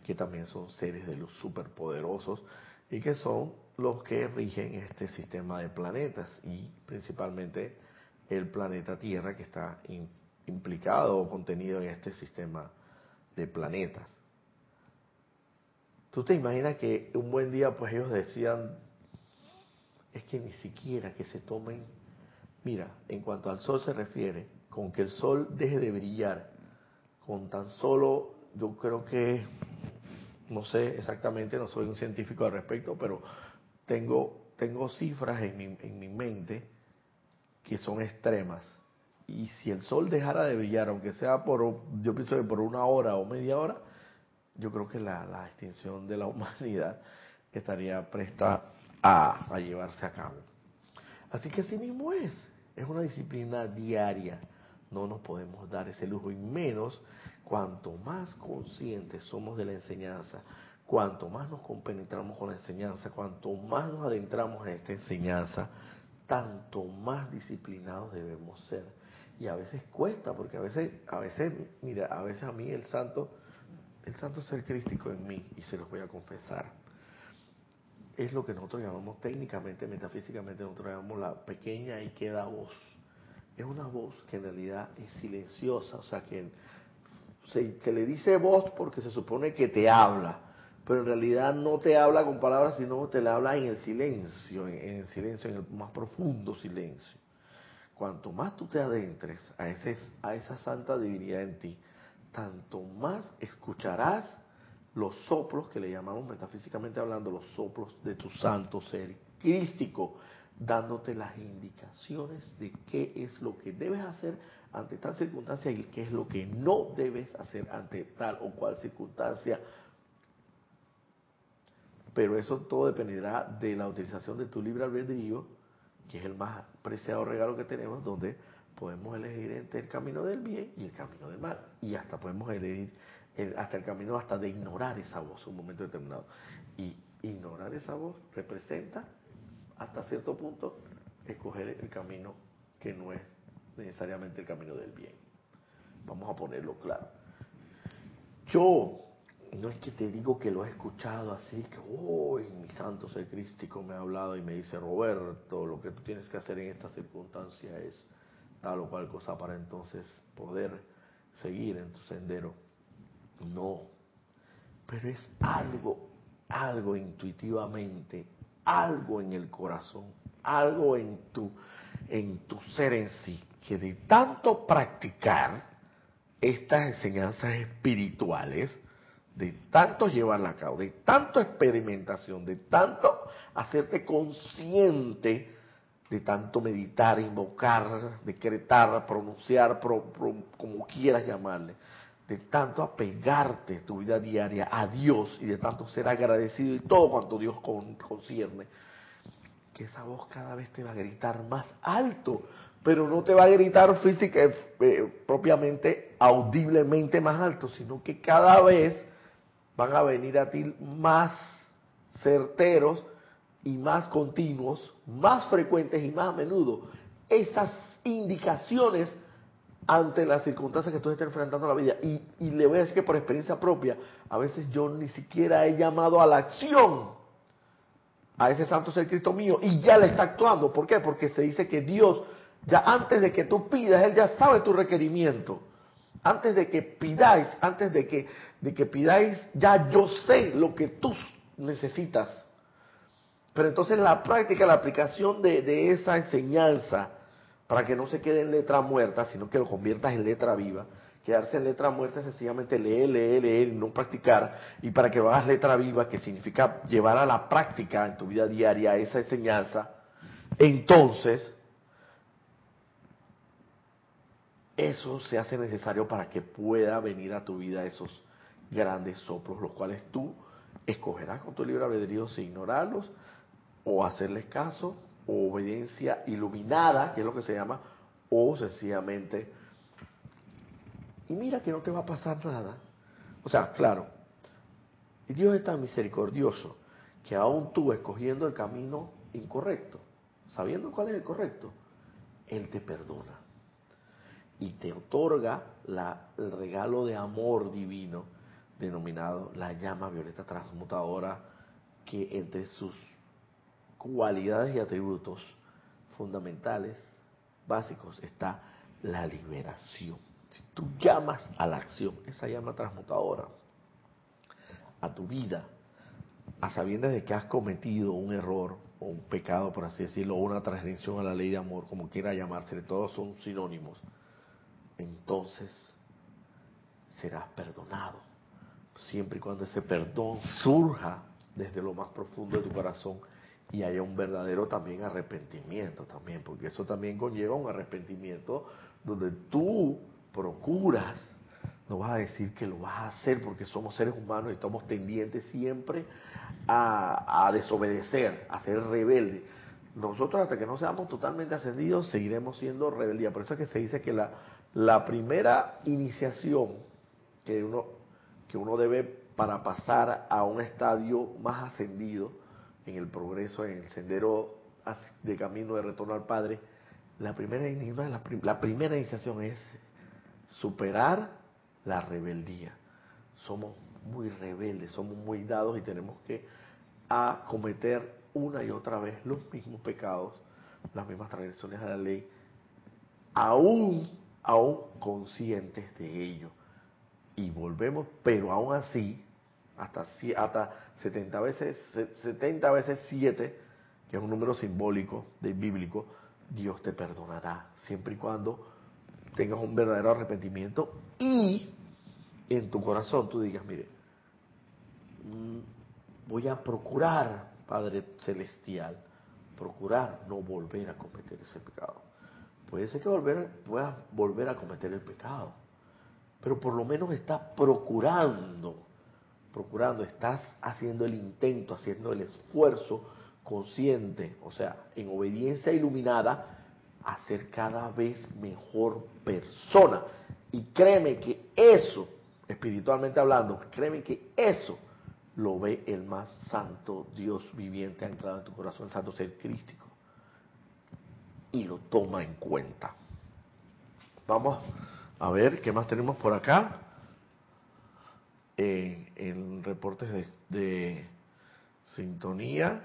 que también son seres de luz superpoderosos y que son los que rigen este sistema de planetas y principalmente el planeta Tierra que está implicado o contenido en este sistema de planetas. Tú te imaginas que un buen día pues ellos decían, es que ni siquiera que se tomen, mira, en cuanto al sol se refiere, con que el sol deje de brillar, con tan solo, yo creo que, no sé exactamente, no soy un científico al respecto, pero tengo, tengo cifras en mi, en mi mente que son extremas. Y si el sol dejara de brillar, aunque sea por, yo pienso que por una hora o media hora, yo creo que la, extinción de la humanidad estaría presta a, a, llevarse a cabo. Así que así mismo es, es una disciplina diaria, no nos podemos dar ese lujo y menos cuanto más conscientes somos de la enseñanza, cuanto más nos compenetramos con la enseñanza, cuanto más nos adentramos en esta enseñanza, tanto más disciplinados debemos ser. Y a veces cuesta, porque a veces, a veces, mira, a veces a mí el santo el santo ser crístico en mí, y se los voy a confesar, es lo que nosotros llamamos técnicamente, metafísicamente, nosotros llamamos la pequeña y queda voz. Es una voz que en realidad es silenciosa, o sea, que se, le dice voz porque se supone que te habla, pero en realidad no te habla con palabras, sino te la habla en el silencio, en, el silencio, en el más profundo silencio. Cuanto más tú te adentres a, ese, a esa santa divinidad en ti, tanto más escucharás los soplos que le llamamos metafísicamente hablando, los soplos de tu santo ser crístico, dándote las indicaciones de qué es lo que debes hacer ante tal circunstancia y qué es lo que no debes hacer ante tal o cual circunstancia. Pero eso todo dependerá de la utilización de tu libre albedrío, que es el más preciado regalo que tenemos, donde podemos elegir entre el camino del bien y el camino del mal. Y hasta podemos elegir hasta el camino hasta de ignorar esa voz un momento determinado. Y ignorar esa voz representa hasta cierto punto escoger el camino que no es necesariamente el camino del bien. Vamos a ponerlo claro. Yo no es que te digo que lo he escuchado así, que hoy mi santo ser crístico me ha hablado y me dice, Roberto, lo que tú tienes que hacer en esta circunstancia es tal o cual cosa para entonces poder seguir en tu sendero. No, pero es algo, algo intuitivamente, algo en el corazón, algo en tu, en tu ser en sí, que de tanto practicar estas enseñanzas espirituales, de tanto llevarla a cabo, de tanto experimentación, de tanto hacerte consciente de tanto meditar, invocar, decretar, pronunciar, como quieras llamarle, de tanto apegarte tu vida diaria a Dios y de tanto ser agradecido y todo cuanto Dios concierne, que esa voz cada vez te va a gritar más alto, pero no te va a gritar física, eh, propiamente, audiblemente más alto, sino que cada vez van a venir a ti más certeros y más continuos, más frecuentes y más a menudo. Esas indicaciones ante las circunstancias que tú estás enfrentando en la vida. Y, y, le voy a decir que por experiencia propia, a veces yo ni siquiera he llamado a la acción a ese santo ser Cristo mío y ya le está actuando. ¿Por qué? Porque se dice que Dios, ya antes de que tú pidas, Él ya sabe tu requerimiento. Antes de que pidáis, antes de que, de que pidáis, ya yo sé lo que tú necesitas Pero entonces la práctica, la aplicación de, de esa enseñanza, para que no se quede en letra muerta, sino que lo conviertas en letra viva, quedarse en letra muerta es sencillamente leer, leer, leer y no practicar. Y para que hagas letra viva, que significa llevar a la práctica en tu vida diaria esa enseñanza, entonces eso se hace necesario para que pueda venir a tu vida esos grandes soplos, los cuales tú escogerás con tu libre albedrío si ignorarlos o hacerles caso obediencia iluminada, que es lo que se llama, o sencillamente y mira que no te va a pasar nada. O sea, claro, Dios es tan misericordioso que aún tú escogiendo el camino incorrecto, sabiendo cuál es el correcto, Él te perdona y te otorga la, el regalo de amor divino denominado la llama violeta transmutadora que entre sus cualidades y atributos fundamentales, básicos, está la liberación. Si tú llamas a la acción, esa llama transmutadora, a tu vida, a sabiendas de que has cometido un error o un pecado, por así decirlo, o una transgresión a la ley de amor, como quiera llamarse, todos son sinónimos, entonces serás perdonado. Siempre y cuando ese perdón surja desde lo más profundo de tu corazón y haya un verdadero también arrepentimiento también, porque eso también conlleva un arrepentimiento donde tú procuras, no vas a decir que lo vas a hacer porque somos seres humanos y estamos tendientes siempre a, desobedecer, a ser rebeldes. Nosotros hasta que no seamos totalmente ascendidos seguiremos siendo rebeldía. Por eso es que se dice que la, la primera iniciación que uno, que uno debe para pasar a un estadio más ascendido en el progreso, en el sendero de camino de retorno al Padre, la primera, la primera iniciación es superar la rebeldía. Somos muy rebeldes, somos muy dados y tenemos que a cometer una y otra vez los mismos pecados, las mismas transgresiones a la ley, aún, aún conscientes de ello. Y volvemos, pero aún así, hasta, hasta 70 veces, 70 veces 7, que es un número simbólico, de bíblico, Dios te perdonará, siempre y cuando tengas un verdadero arrepentimiento y en tu corazón tú digas, mire, mm, voy a procurar, Padre Celestial, procurar no volver a cometer ese pecado. Puede ser que volver, puedas volver a cometer el pecado, pero por lo menos estás procurando, procurando, estás haciendo el intento, haciendo el esfuerzo consciente, o sea, en obediencia iluminada, a ser cada vez mejor persona. Y créeme que eso, espiritualmente hablando, créeme que eso lo ve el más santo Dios viviente anclado en tu corazón, el santo ser crístico. Y lo toma en cuenta. Vamos a ver qué más tenemos por acá. En reportes de, de sintonía.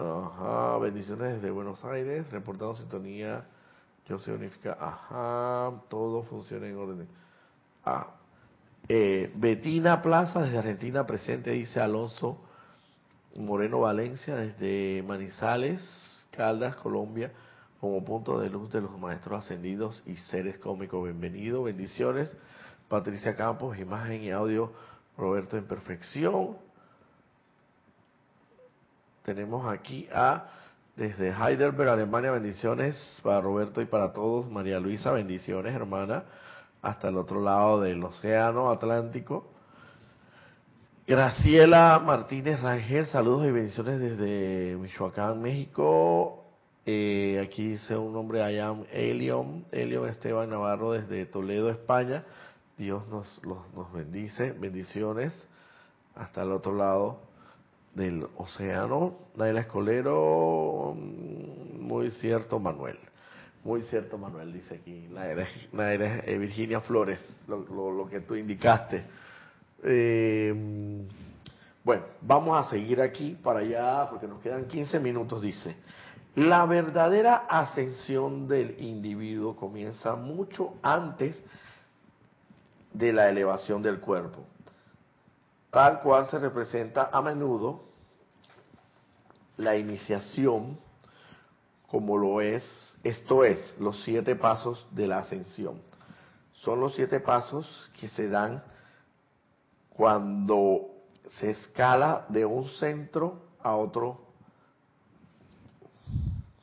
Ajá, bendiciones desde Buenos Aires, reportado sintonía, yo se unifica, ajá, todo funciona en orden. Ah, eh, Betina Plaza desde Argentina presente, dice Alonso Moreno Valencia desde Manizales, Caldas, Colombia, como punto de luz de los maestros ascendidos y seres cómicos. Bienvenido, bendiciones. Patricia Campos, imagen y audio, Roberto en perfección. Tenemos aquí a, desde Heidelberg, Alemania, bendiciones para Roberto y para todos. María Luisa, bendiciones, hermana, hasta el otro lado del océano Atlántico. Graciela Martínez Rangel, saludos y bendiciones desde Michoacán, México. Eh, aquí dice un nombre, I am Elion, Esteban Navarro desde Toledo, España. Dios nos, nos bendice, bendiciones hasta el otro lado del océano. Naila Escolero, mm, muy cierto Manuel. Muy cierto Manuel, dice aquí. Naila, eh, Virginia Flores, lo, que tú indicaste. Eh, bueno, vamos a seguir aquí para allá porque nos quedan 15 minutos, dice. La verdadera ascensión del individuo comienza mucho antes de la elevación del cuerpo. tal cual se representa a menudo la iniciación como lo es, esto es, los siete pasos de la ascensión. Son los siete pasos que se dan cuando se escala de un centro a otro.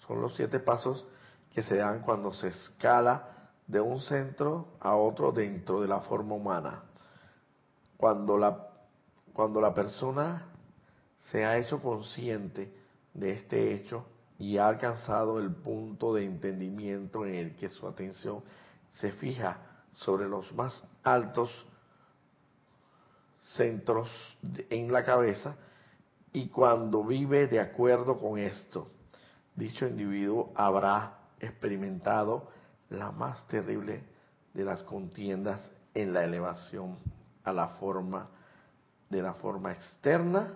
Son los siete pasos que se dan cuando se escala de un centro a otro dentro de la forma humana. Cuando la, cuando la persona se ha hecho consciente de este hecho y ha alcanzado el punto de entendimiento en el que su atención se fija sobre los más altos centros en la cabeza y cuando vive de acuerdo con esto, dicho individuo habrá experimentado la más terrible de las contiendas en la elevación a la forma de la forma externa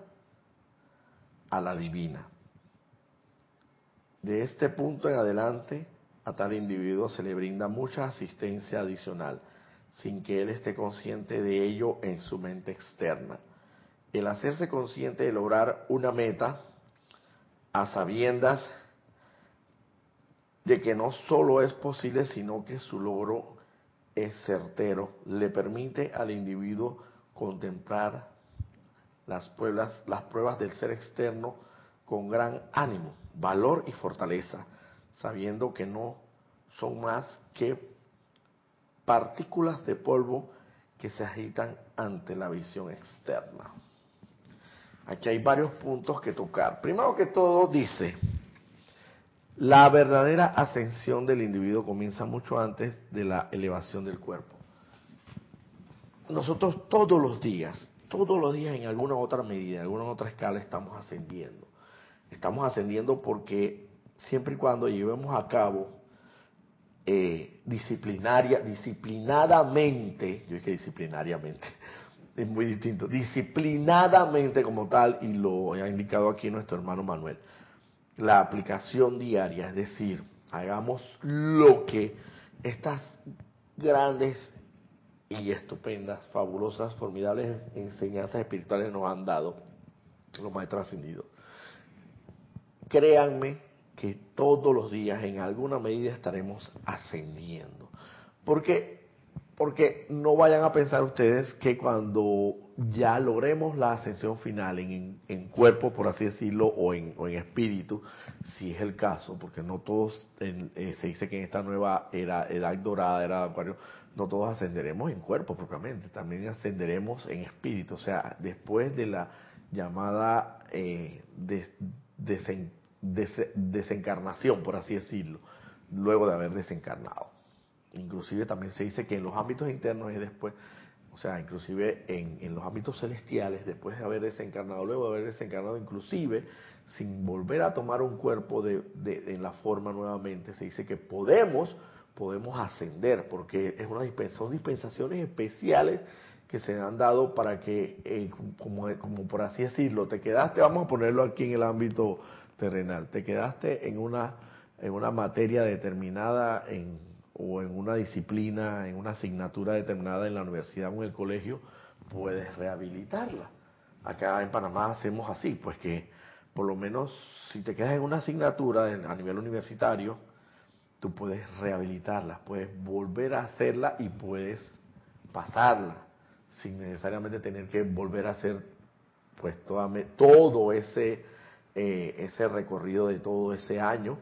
a la divina. De este punto en adelante, a tal individuo se le brinda mucha asistencia adicional, sin que él esté consciente de ello en su mente externa. El hacerse consciente de lograr una meta a sabiendas de que no solo es posible, sino que su logro es certero, le permite al individuo contemplar las pruebas, las pruebas del ser externo con gran ánimo, valor y fortaleza, sabiendo que no son más que partículas de polvo que se agitan ante la visión externa. Aquí hay varios puntos que tocar. Primero que todo dice, la verdadera ascensión del individuo comienza mucho antes de la elevación del cuerpo. Nosotros todos los días, todos los días en alguna otra medida, en alguna otra escala estamos ascendiendo. Estamos ascendiendo porque siempre y cuando llevemos a cabo eh, disciplinaria, disciplinadamente, yo es que disciplinariamente, es muy distinto, disciplinadamente como tal, y lo ha indicado aquí nuestro hermano Manuel, la aplicación diaria, es decir, hagamos lo que estas grandes y estupendas, fabulosas, formidables enseñanzas espirituales nos han dado, los maestros ascendidos créanme que todos los días en alguna medida estaremos ascendiendo. Porque, porque no vayan a pensar ustedes que cuando ya logremos la ascensión final en, en, cuerpo, por así decirlo, o en, o en, espíritu, si es el caso, porque no todos, eh, se dice que en esta nueva era, edad dorada, era acuario, no todos ascenderemos en cuerpo propiamente, también ascenderemos en espíritu, o sea, después de la llamada eh, de, desencarnación, por así decirlo, luego de haber desencarnado. Inclusive también se dice que en los ámbitos internos y después, o sea, inclusive en, los ámbitos celestiales, después de haber desencarnado, luego de haber desencarnado, inclusive sin volver a tomar un cuerpo de, en la forma nuevamente, se dice que podemos, podemos ascender, porque es una son dispensaciones especiales que se han dado para que, eh, como, como por así decirlo, te quedaste, vamos a ponerlo aquí en el ámbito terrenal, te quedaste en una, en una materia determinada en, o en una disciplina, en una asignatura determinada en la universidad o en el colegio, puedes rehabilitarla. Acá en Panamá hacemos así, pues que por lo menos si te quedas en una asignatura a nivel universitario, tú puedes rehabilitarla, puedes volver a hacerla y puedes pasarla sin necesariamente tener que volver a hacer pues todo ese eh, ese recorrido de todo ese año.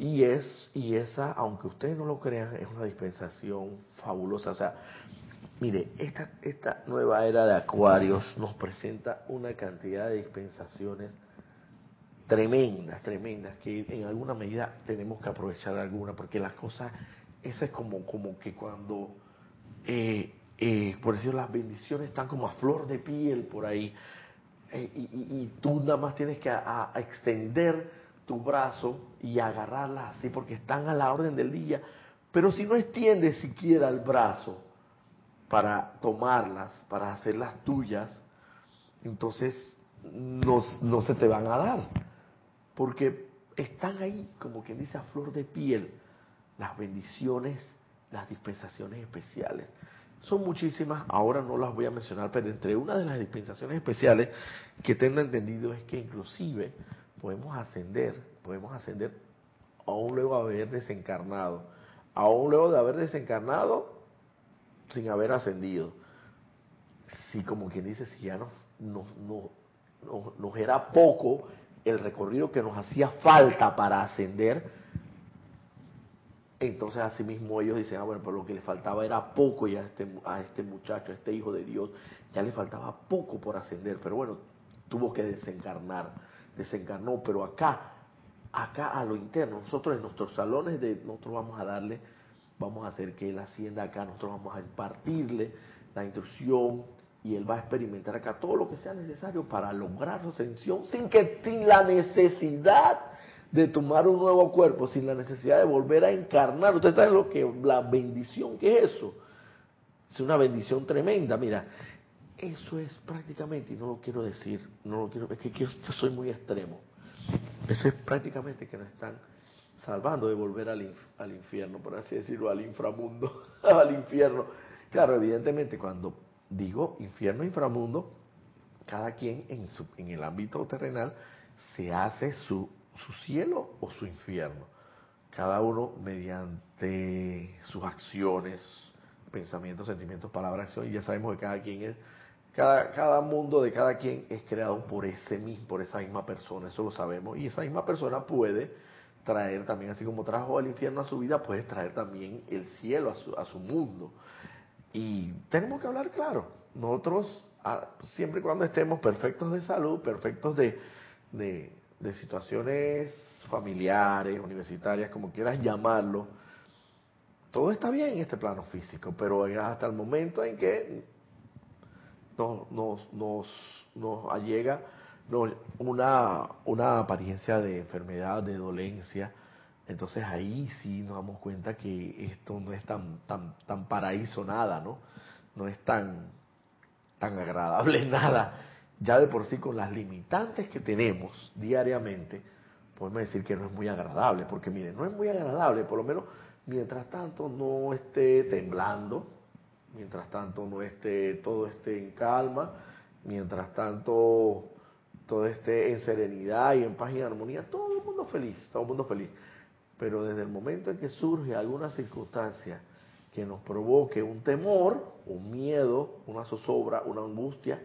Y es, y esa, aunque ustedes no lo crean, es una dispensación fabulosa. O sea, mire, esta, esta nueva era de Acuarios nos presenta una cantidad de dispensaciones tremendas, tremendas, que en alguna medida tenemos que aprovechar alguna, porque las cosas, esa es como, como que cuando, eh, eh, por decirlo, las bendiciones están como a flor de piel por ahí, eh, y, tú nada más tienes que extender tu brazo y agarrarlas así porque están a la orden del día. Pero si no extiendes siquiera el brazo para tomarlas, para hacerlas tuyas, entonces no, no se te van a dar. Porque están ahí, como quien dice, a flor de piel, las bendiciones, las dispensaciones especiales. Son muchísimas, ahora no las voy a mencionar, pero entre una de las dispensaciones especiales que tengo entendido es que inclusive podemos ascender, podemos ascender aún luego de haber desencarnado, aún luego de haber desencarnado sin haber ascendido. Si como quien dice, si ya no, no, no, nos era poco el recorrido que nos hacía falta para ascender, entonces asimismo ellos dicen, ah, bueno, pero lo que le faltaba era poco ya a este, a este muchacho, a este hijo de Dios, ya le faltaba poco por ascender, pero bueno, tuvo que desencarnar, desencarnó, pero acá, acá a lo interno, nosotros en nuestros salones, de, nosotros vamos a darle, vamos a hacer que él ascienda acá, nosotros vamos a impartirle la instrucción y él va a experimentar acá todo lo que sea necesario para lograr su ascensión sin que sin la necesidad de tomar un nuevo cuerpo sin la necesidad de volver a encarnar. Ustedes saben lo que la bendición que es eso. Es una bendición tremenda. Mira, eso es prácticamente, y no lo quiero decir, no lo quiero, es que yo, soy muy extremo. Eso es prácticamente que nos están salvando de volver al, al infierno, por así decirlo, al inframundo, al infierno. Claro, evidentemente, cuando digo infierno, inframundo, cada quien en, su, en el ámbito terrenal se hace su su cielo o su infierno. Cada uno mediante sus acciones, pensamientos, sentimientos, palabras, acción, y ya sabemos que cada quien es, cada, cada mundo de cada quien es creado por ese mismo, por esa misma persona, eso lo sabemos, y esa misma persona puede traer también, así como trajo el infierno a su vida, puede traer también el cielo a su, a su mundo. Y tenemos que hablar claro, nosotros ah, siempre y cuando estemos perfectos de salud, perfectos de, de, de situaciones familiares, universitarias, como quieras llamarlo, todo está bien en este plano físico, pero hasta el momento en que nos, nos, nos, nos allega una, una apariencia de enfermedad, de dolencia, entonces ahí sí nos damos cuenta que esto no es tan, tan, tan paraíso nada, ¿no? No es tan, tan agradable nada ya de por sí con las limitantes que tenemos diariamente, podemos decir que no es muy agradable, porque miren, no es muy agradable, por lo menos mientras tanto no esté temblando, mientras tanto no esté, todo esté en calma, mientras tanto todo esté en serenidad y en paz y armonía, todo el mundo feliz, todo el mundo feliz. Pero desde el momento en que surge alguna circunstancia que nos provoque un temor, un miedo, una zozobra, una angustia,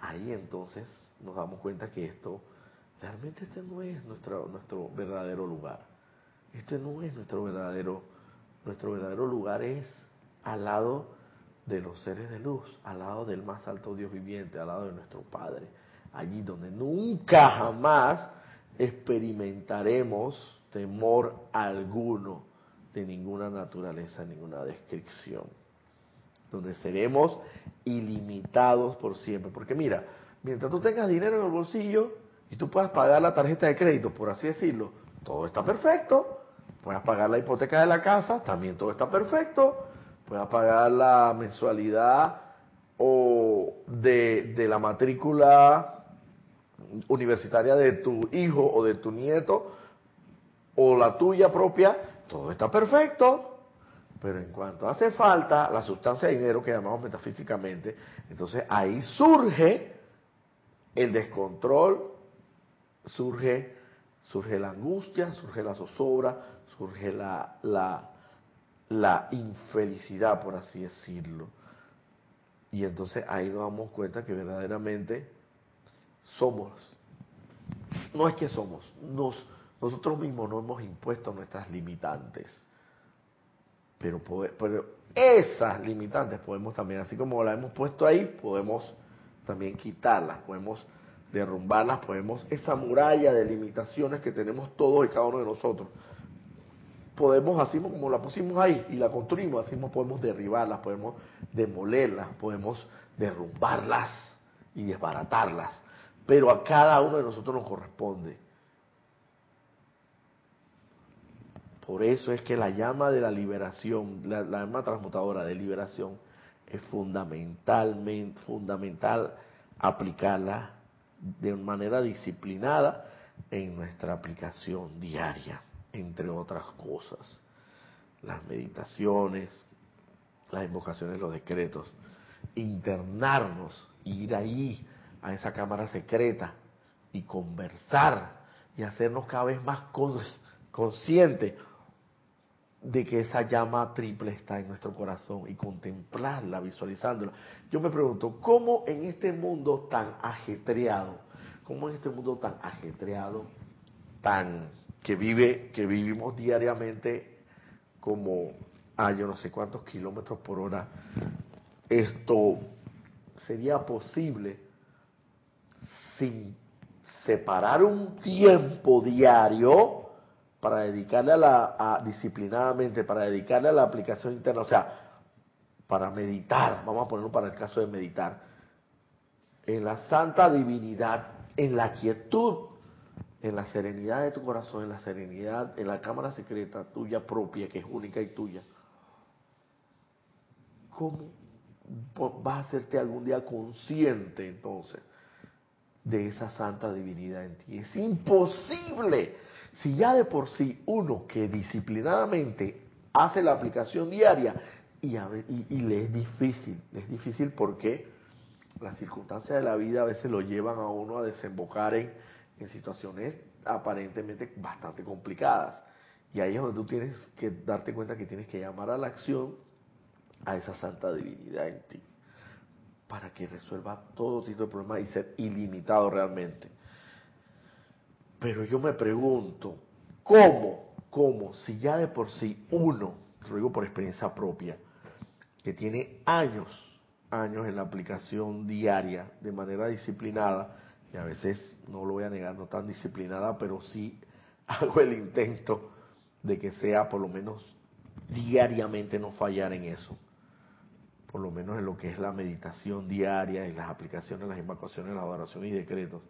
ahí entonces nos damos cuenta que esto, realmente este no es nuestro, nuestro verdadero lugar. Este no es nuestro verdadero, nuestro verdadero lugar es al lado de los seres de luz, al lado del más alto Dios viviente, al lado de nuestro Padre, allí donde nunca jamás experimentaremos temor alguno de ninguna naturaleza, ninguna descripción donde seremos ilimitados por siempre. Porque mira, mientras tú tengas dinero en el bolsillo y tú puedas pagar la tarjeta de crédito, por así decirlo, todo está perfecto. Puedas pagar la hipoteca de la casa, también todo está perfecto. Puedas pagar la mensualidad o de, de la matrícula universitaria de tu hijo o de tu nieto o la tuya propia, todo está perfecto. Pero en cuanto hace falta la sustancia de dinero que llamamos metafísicamente, entonces ahí surge el descontrol, surge, surge la angustia, surge la zozobra, surge la, la, la infelicidad, por así decirlo. Y entonces ahí nos damos cuenta que verdaderamente somos, no es que somos, nos, nosotros mismos no hemos impuesto nuestras limitantes pero, pero esas limitantes podemos también, así como las hemos puesto ahí, podemos también quitarlas, podemos derrumbarlas, podemos, esa muralla de limitaciones que tenemos todos y cada uno de nosotros, podemos, así como la pusimos ahí y la construimos, así podemos derribarlas, podemos demolerlas, podemos derrumbarlas y desbaratarlas. Pero a cada uno de nosotros nos corresponde Por eso es que la llama de la liberación, la, llama transmutadora de liberación, es fundamentalmente, fundamental aplicarla de manera disciplinada en nuestra aplicación diaria, entre otras cosas. Las meditaciones, las invocaciones, los decretos, internarnos, ir ahí a esa cámara secreta y conversar y hacernos cada vez más conscientes de que esa llama triple está en nuestro corazón y contemplarla, visualizándola. Yo me pregunto, ¿cómo en este mundo tan ajetreado, cómo en este mundo tan ajetreado, tan que vive, que vivimos diariamente como a yo no sé cuántos kilómetros por hora, esto sería posible sin separar un tiempo diario para dedicarle a la disciplinadamente, para dedicarle a la aplicación interna, o sea, para meditar, vamos a ponerlo para el caso de meditar, en la santa divinidad, en la quietud, en la serenidad de tu corazón, en la serenidad, en la cámara secreta tuya propia, que es única y tuya. ¿Cómo vas a hacerte algún día consciente entonces de esa santa divinidad en ti? Es imposible si ya de por sí uno que disciplinadamente hace la aplicación diaria y, le es difícil, es difícil porque las circunstancias de la vida a veces lo llevan a uno a desembocar en, en situaciones aparentemente bastante complicadas. Y ahí es donde tú tienes que darte cuenta que tienes que llamar a la acción a esa santa divinidad en ti para que resuelva todo tipo de problemas y ser ilimitado realmente. Pero yo me pregunto, ¿cómo? ¿Cómo? Si ya de por sí uno, lo digo por experiencia propia, que tiene años, años en la aplicación diaria de manera disciplinada, y a veces, no lo voy a negar, no tan disciplinada, pero sí hago el intento de que sea por lo menos diariamente no fallar en eso. Por lo menos en lo que es la meditación diaria, y las aplicaciones, las invocaciones, la adoración y decretos.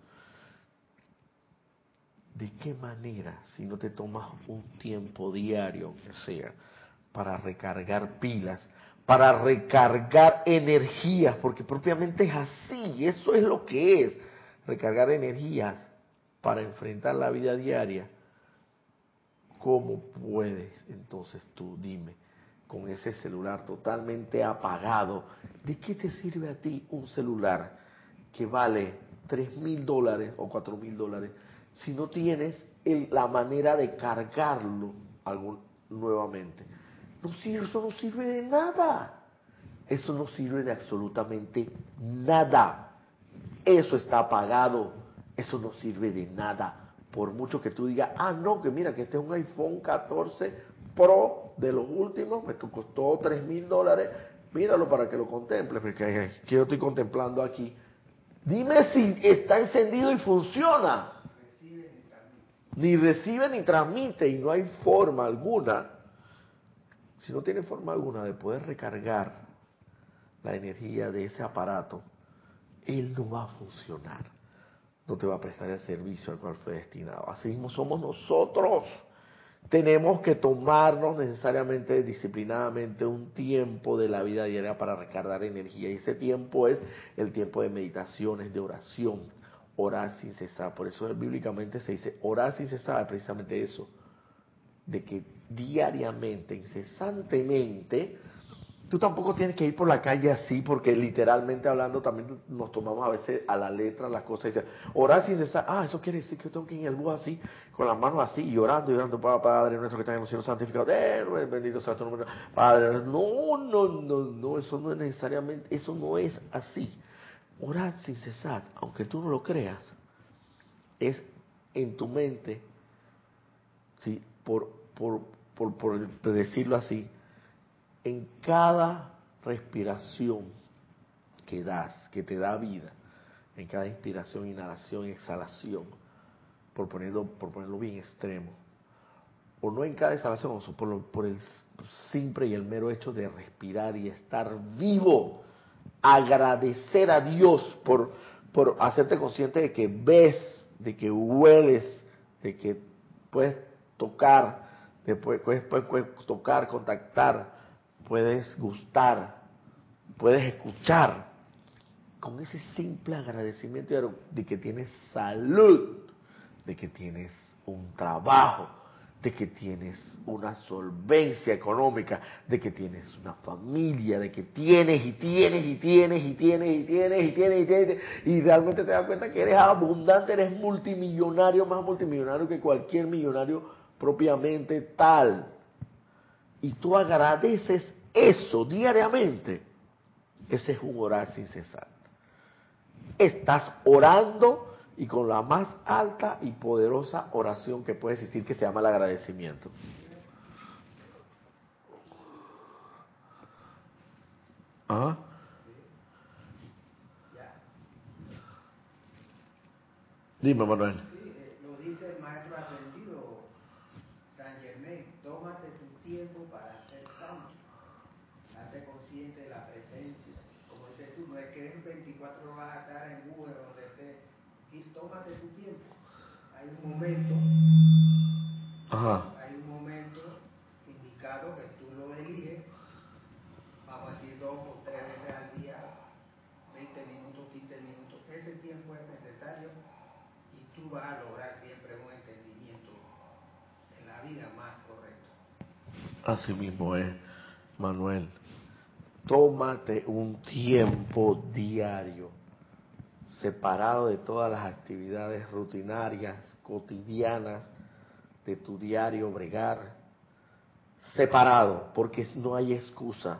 ¿De qué manera, si no te tomas un tiempo diario, que sea, para recargar pilas, para recargar energías, porque propiamente es así, eso es lo que es, recargar energías para enfrentar la vida diaria? ¿Cómo puedes entonces tú, dime, con ese celular totalmente apagado, ¿de qué te sirve a ti un celular que vale tres mil dólares o cuatro mil dólares? si no tienes la manera de cargarlo algo, nuevamente. No sirve, eso no sirve de nada. Eso no sirve de absolutamente nada. Eso está apagado. Eso no sirve de nada. Por mucho que tú digas, ah, no, que mira, que este es un iPhone 14 Pro de los últimos, me costó 3 mil dólares. Míralo para que lo contemples, porque yo estoy contemplando aquí. Dime si está encendido y funciona ni recibe ni transmite y no hay forma alguna, si no tiene forma alguna de poder recargar la energía de ese aparato, él no va a funcionar. No te va a prestar el servicio al cual fue destinado. Así mismo somos nosotros. Tenemos que tomarnos necesariamente, disciplinadamente, un tiempo de la vida diaria para recargar energía. Y ese tiempo es el tiempo de meditaciones, de oración, orar sin cesar. Por eso bíblicamente se dice orar sin cesar, precisamente eso, de que diariamente, incesantemente, tú tampoco tienes que ir por la calle así, porque literalmente hablando también nos tomamos a veces a la letra las cosas y orar sin cesar, ah, eso quiere decir que yo tengo que ir en el bus así, con las manos así, y orando, y orando, Padre nuestro que está en los cielos santificado, eh, bendito sea tu nombre, Padre, no, no, no, no, eso no es necesariamente, eso no es así. Orar sin cesar, aunque tú no lo creas, es en tu mente, ¿sí? por, por, por, por decirlo así, en cada respiración que das, que te da vida, en cada inspiración, inhalación exhalación, por ponerlo, por ponerlo bien extremo, o no en cada exhalación, por, por el simple y el mero hecho de respirar y estar vivo, agradecer a Dios por, por hacerte consciente de que ves, de que hueles, de que puedes tocar, de puedes, puedes, tocar, contactar, puedes gustar, puedes escuchar. Con ese simple agradecimiento de que tienes salud, de que tienes un trabajo, de que tienes una solvencia económica, de que tienes una familia, de que tienes y tienes y tienes y tienes y tienes y tienes y tienes y realmente te das cuenta que eres abundante, eres multimillonario, más multimillonario que cualquier millonario propiamente tal. Y tú agradeces eso diariamente. Ese es un orar sin cesar. Estás orando y con la más alta y poderosa oración que puede existir que se llama el agradecimiento. ¿Ah? Dime, Manuel. Eh, lo dice el maestro ascendido San Germain, tómate tu tiempo para hacer cambio, date consciente de la presencia. Como dices tú, no es que en 24 horas a en Google donde esté y tómate tu tiempo. Hay un momento, hay un momento indicado que tú lo eliges, vamos a decir dos o tres veces al día, 20 minutos, 15 minutos, ese tiempo es necesario y tú vas a lograr siempre un entendimiento en la vida más correcto. Así mismo es, Manuel. Tómate un tiempo diario separado de todas las actividades rutinarias, cotidianas, de tu diario bregar, separado, porque no hay excusa.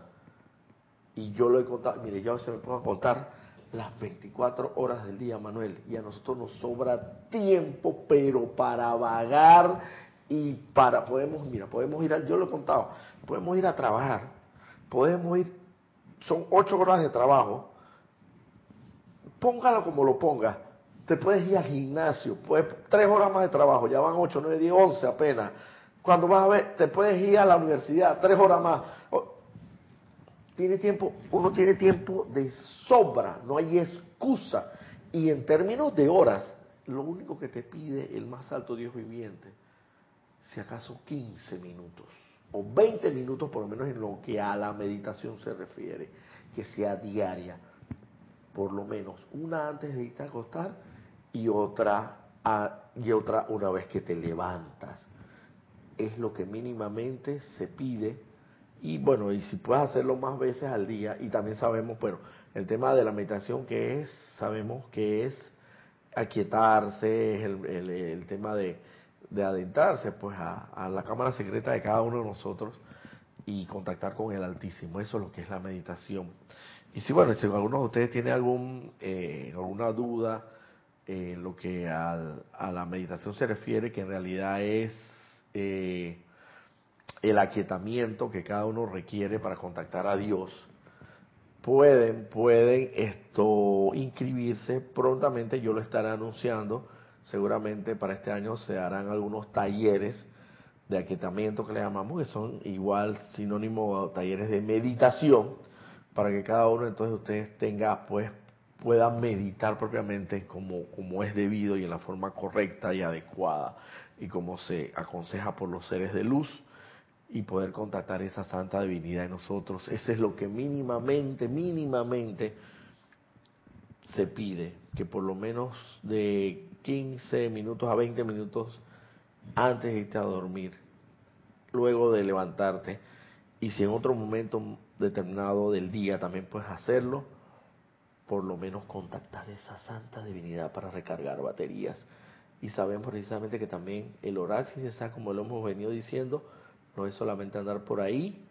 Y yo lo he contado, mire, yo se me puedo contar las 24 horas del día, Manuel, y a nosotros nos sobra tiempo, pero para vagar y para, podemos, mira, podemos ir, a, yo lo he contado, podemos ir a trabajar, podemos ir, son ocho horas de trabajo, póngalo como lo ponga. Te puedes ir al gimnasio, pues tres horas más de trabajo, ya van ocho, nueve, diez, once apenas. Cuando vas a ver, te puedes ir a la universidad, tres horas más. Tiene tiempo, uno tiene tiempo de sobra, no hay excusa. Y en términos de horas, lo único que te pide el más alto Dios viviente, si acaso 15 minutos o 20 minutos por lo menos en lo que a la meditación se refiere, que sea diaria por lo menos una antes de irte a acostar y otra y otra una vez que te levantas. Es lo que mínimamente se pide y bueno, y si puedes hacerlo más veces al día y también sabemos, bueno, el tema de la meditación que es, sabemos que es aquietarse, es el, tema de, adentrarse pues a, la cámara secreta de cada uno de nosotros y contactar con el Altísimo. Eso es lo que es la meditación. Y si, bueno, si alguno de ustedes tiene algún, eh, alguna duda en lo que a la meditación se refiere, que en realidad es eh, el aquietamiento que cada uno requiere para contactar a Dios, pueden, pueden esto inscribirse prontamente, yo lo estaré anunciando, seguramente para este año se harán algunos talleres de aquietamiento que le llamamos, que son igual sinónimo a talleres de meditación, para que cada uno entonces de ustedes tenga, pues, pueda meditar propiamente como, como es debido y en la forma correcta y adecuada y como se aconseja por los seres de luz y poder contactar esa santa divinidad en nosotros. Eso es lo que mínimamente, mínimamente se pide, que por lo menos de 15 minutos a 20 minutos antes de irte a dormir, luego de levantarte, y si en otro momento determinado del día también puedes hacerlo, por lo menos contactar esa santa divinidad para recargar baterías. Y sabemos precisamente que también el orar sin como lo hemos venido diciendo, no es solamente andar por ahí,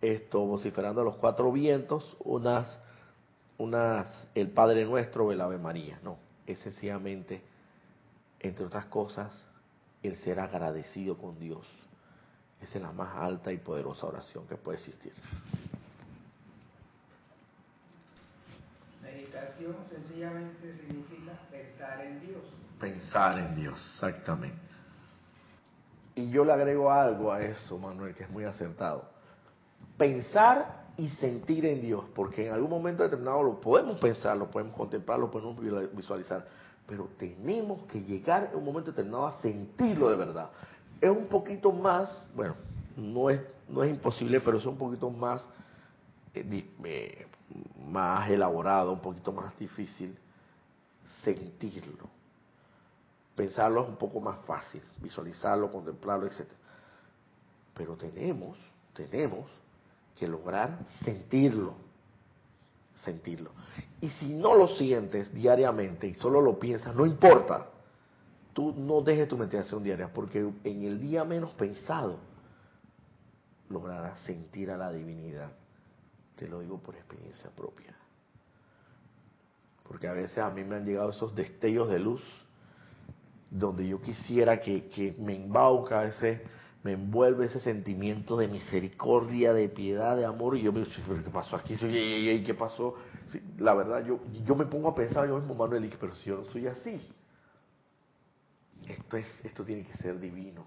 esto vociferando a los cuatro vientos, unas, unas, el Padre Nuestro o el Ave María, no, es sencillamente, entre otras cosas, el ser agradecido con Dios esa es la más alta y poderosa oración que puede existir. Meditación sencillamente significa pensar en Dios. Pensar en Dios, exactamente. Y yo le agrego algo a eso, Manuel, que es muy acertado. Pensar y sentir en Dios, porque en algún momento determinado lo podemos pensar, lo podemos contemplar, lo podemos visualizar, pero tenemos que llegar en un momento determinado a sentirlo de verdad es un poquito más, bueno, no es, no es imposible, pero es un poquito más, eh, eh, más elaborado, un poquito más difícil sentirlo. pensarlo es un poco más fácil, visualizarlo, contemplarlo, etc. Pero tenemos, tenemos que lograr sentirlo, sentirlo. Y si no lo sientes diariamente y solo lo piensas, no importa, tú no dejes tu meditación diaria, porque en el día menos pensado lograrás sentir a la divinidad. Te lo digo por experiencia propia. Porque a veces a mí me han llegado esos destellos de luz donde yo quisiera que, me embauca ese, me envuelve ese sentimiento de misericordia, de piedad, de amor, y yo me digo, ¿qué pasó aquí? ¿Qué pasó? la verdad, yo, yo me pongo a pensar yo mismo, Manuel, pero si yo no soy así, esto, es, esto tiene que ser divino.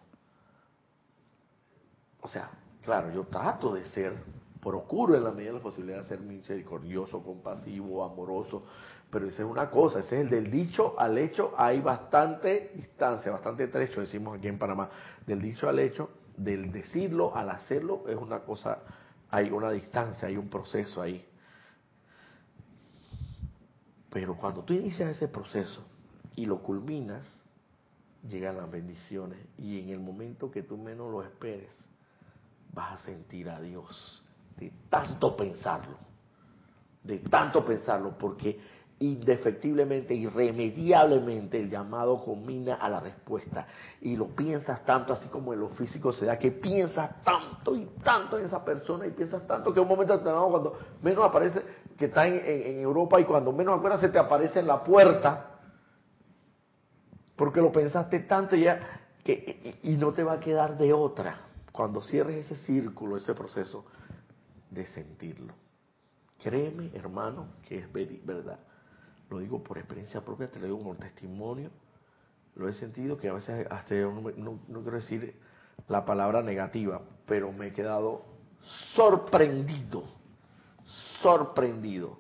O sea, claro, yo trato de ser, procuro en la medida de la posibilidad de ser misericordioso, compasivo, amoroso, pero esa es una cosa, ese es el del dicho al hecho, hay bastante distancia, bastante trecho, decimos aquí en Panamá, del dicho al hecho, del decirlo al hacerlo, es una cosa, hay una distancia, hay un proceso ahí. Pero cuando tú inicias ese proceso y lo culminas, llegan las bendiciones y en el momento que tú menos lo esperes, vas a sentir a Dios de tanto pensarlo, de tanto pensarlo, porque indefectiblemente, irremediablemente el llamado combina a la respuesta. Y lo piensas tanto, así como en lo físico se da, que piensas tanto y tanto en esa persona y piensas tanto que un momento determinado cuando menos aparece, que está en, Europa y cuando menos acuerdas se te aparece en la puerta, porque lo pensaste tanto ya que, y no te va a quedar de otra cuando cierres ese círculo, ese proceso de sentirlo. Créeme, hermano, que es verdad lo digo por experiencia propia, te lo digo como testimonio, lo he sentido que a veces hasta no, quiero decir la palabra negativa, pero me he quedado sorprendido, sorprendido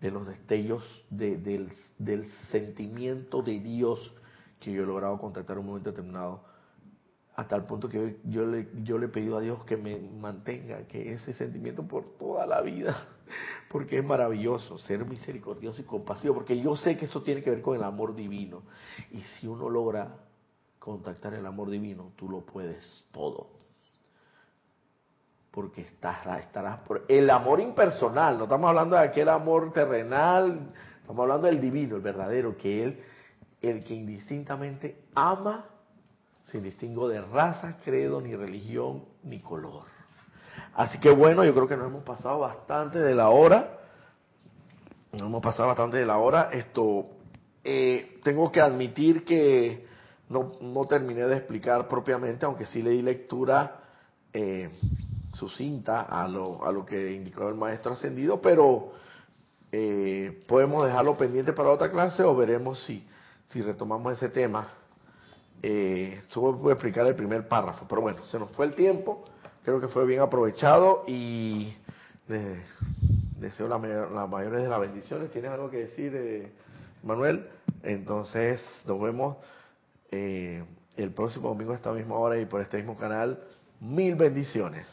de los destellos del, del, sentimiento de Dios que yo he logrado contactar en un momento determinado, hasta el punto que yo le, yo le he pedido a Dios que me mantenga, que ese sentimiento por toda la vida porque es maravilloso ser misericordioso y compasivo, porque yo sé que eso tiene que ver con el amor divino. Y si uno logra contactar el amor divino, tú lo puedes todo. Porque estarás, estarás por el amor impersonal, no estamos hablando de aquel amor terrenal, estamos hablando del divino, el verdadero, que él, el que indistintamente ama sin distingo de raza, credo, ni religión, ni color. Así que bueno, yo creo que nos hemos pasado bastante de la hora. Nos hemos pasado bastante de la hora. Esto, eh, tengo que admitir que no, no, terminé de explicar propiamente, aunque sí le di lectura eh, sucinta a lo, a lo que indicó el maestro ascendido, pero eh, podemos dejarlo pendiente para otra clase o veremos si, si retomamos ese tema. Eh, solo explicar el primer párrafo, pero bueno, se nos fue el tiempo creo que fue bien aprovechado y deseo la, la mayores de las bendiciones. ¿Tienes algo que decir, eh, Manuel? Entonces, nos vemos eh, el próximo domingo a esta misma hora y por este mismo canal. Mil bendiciones.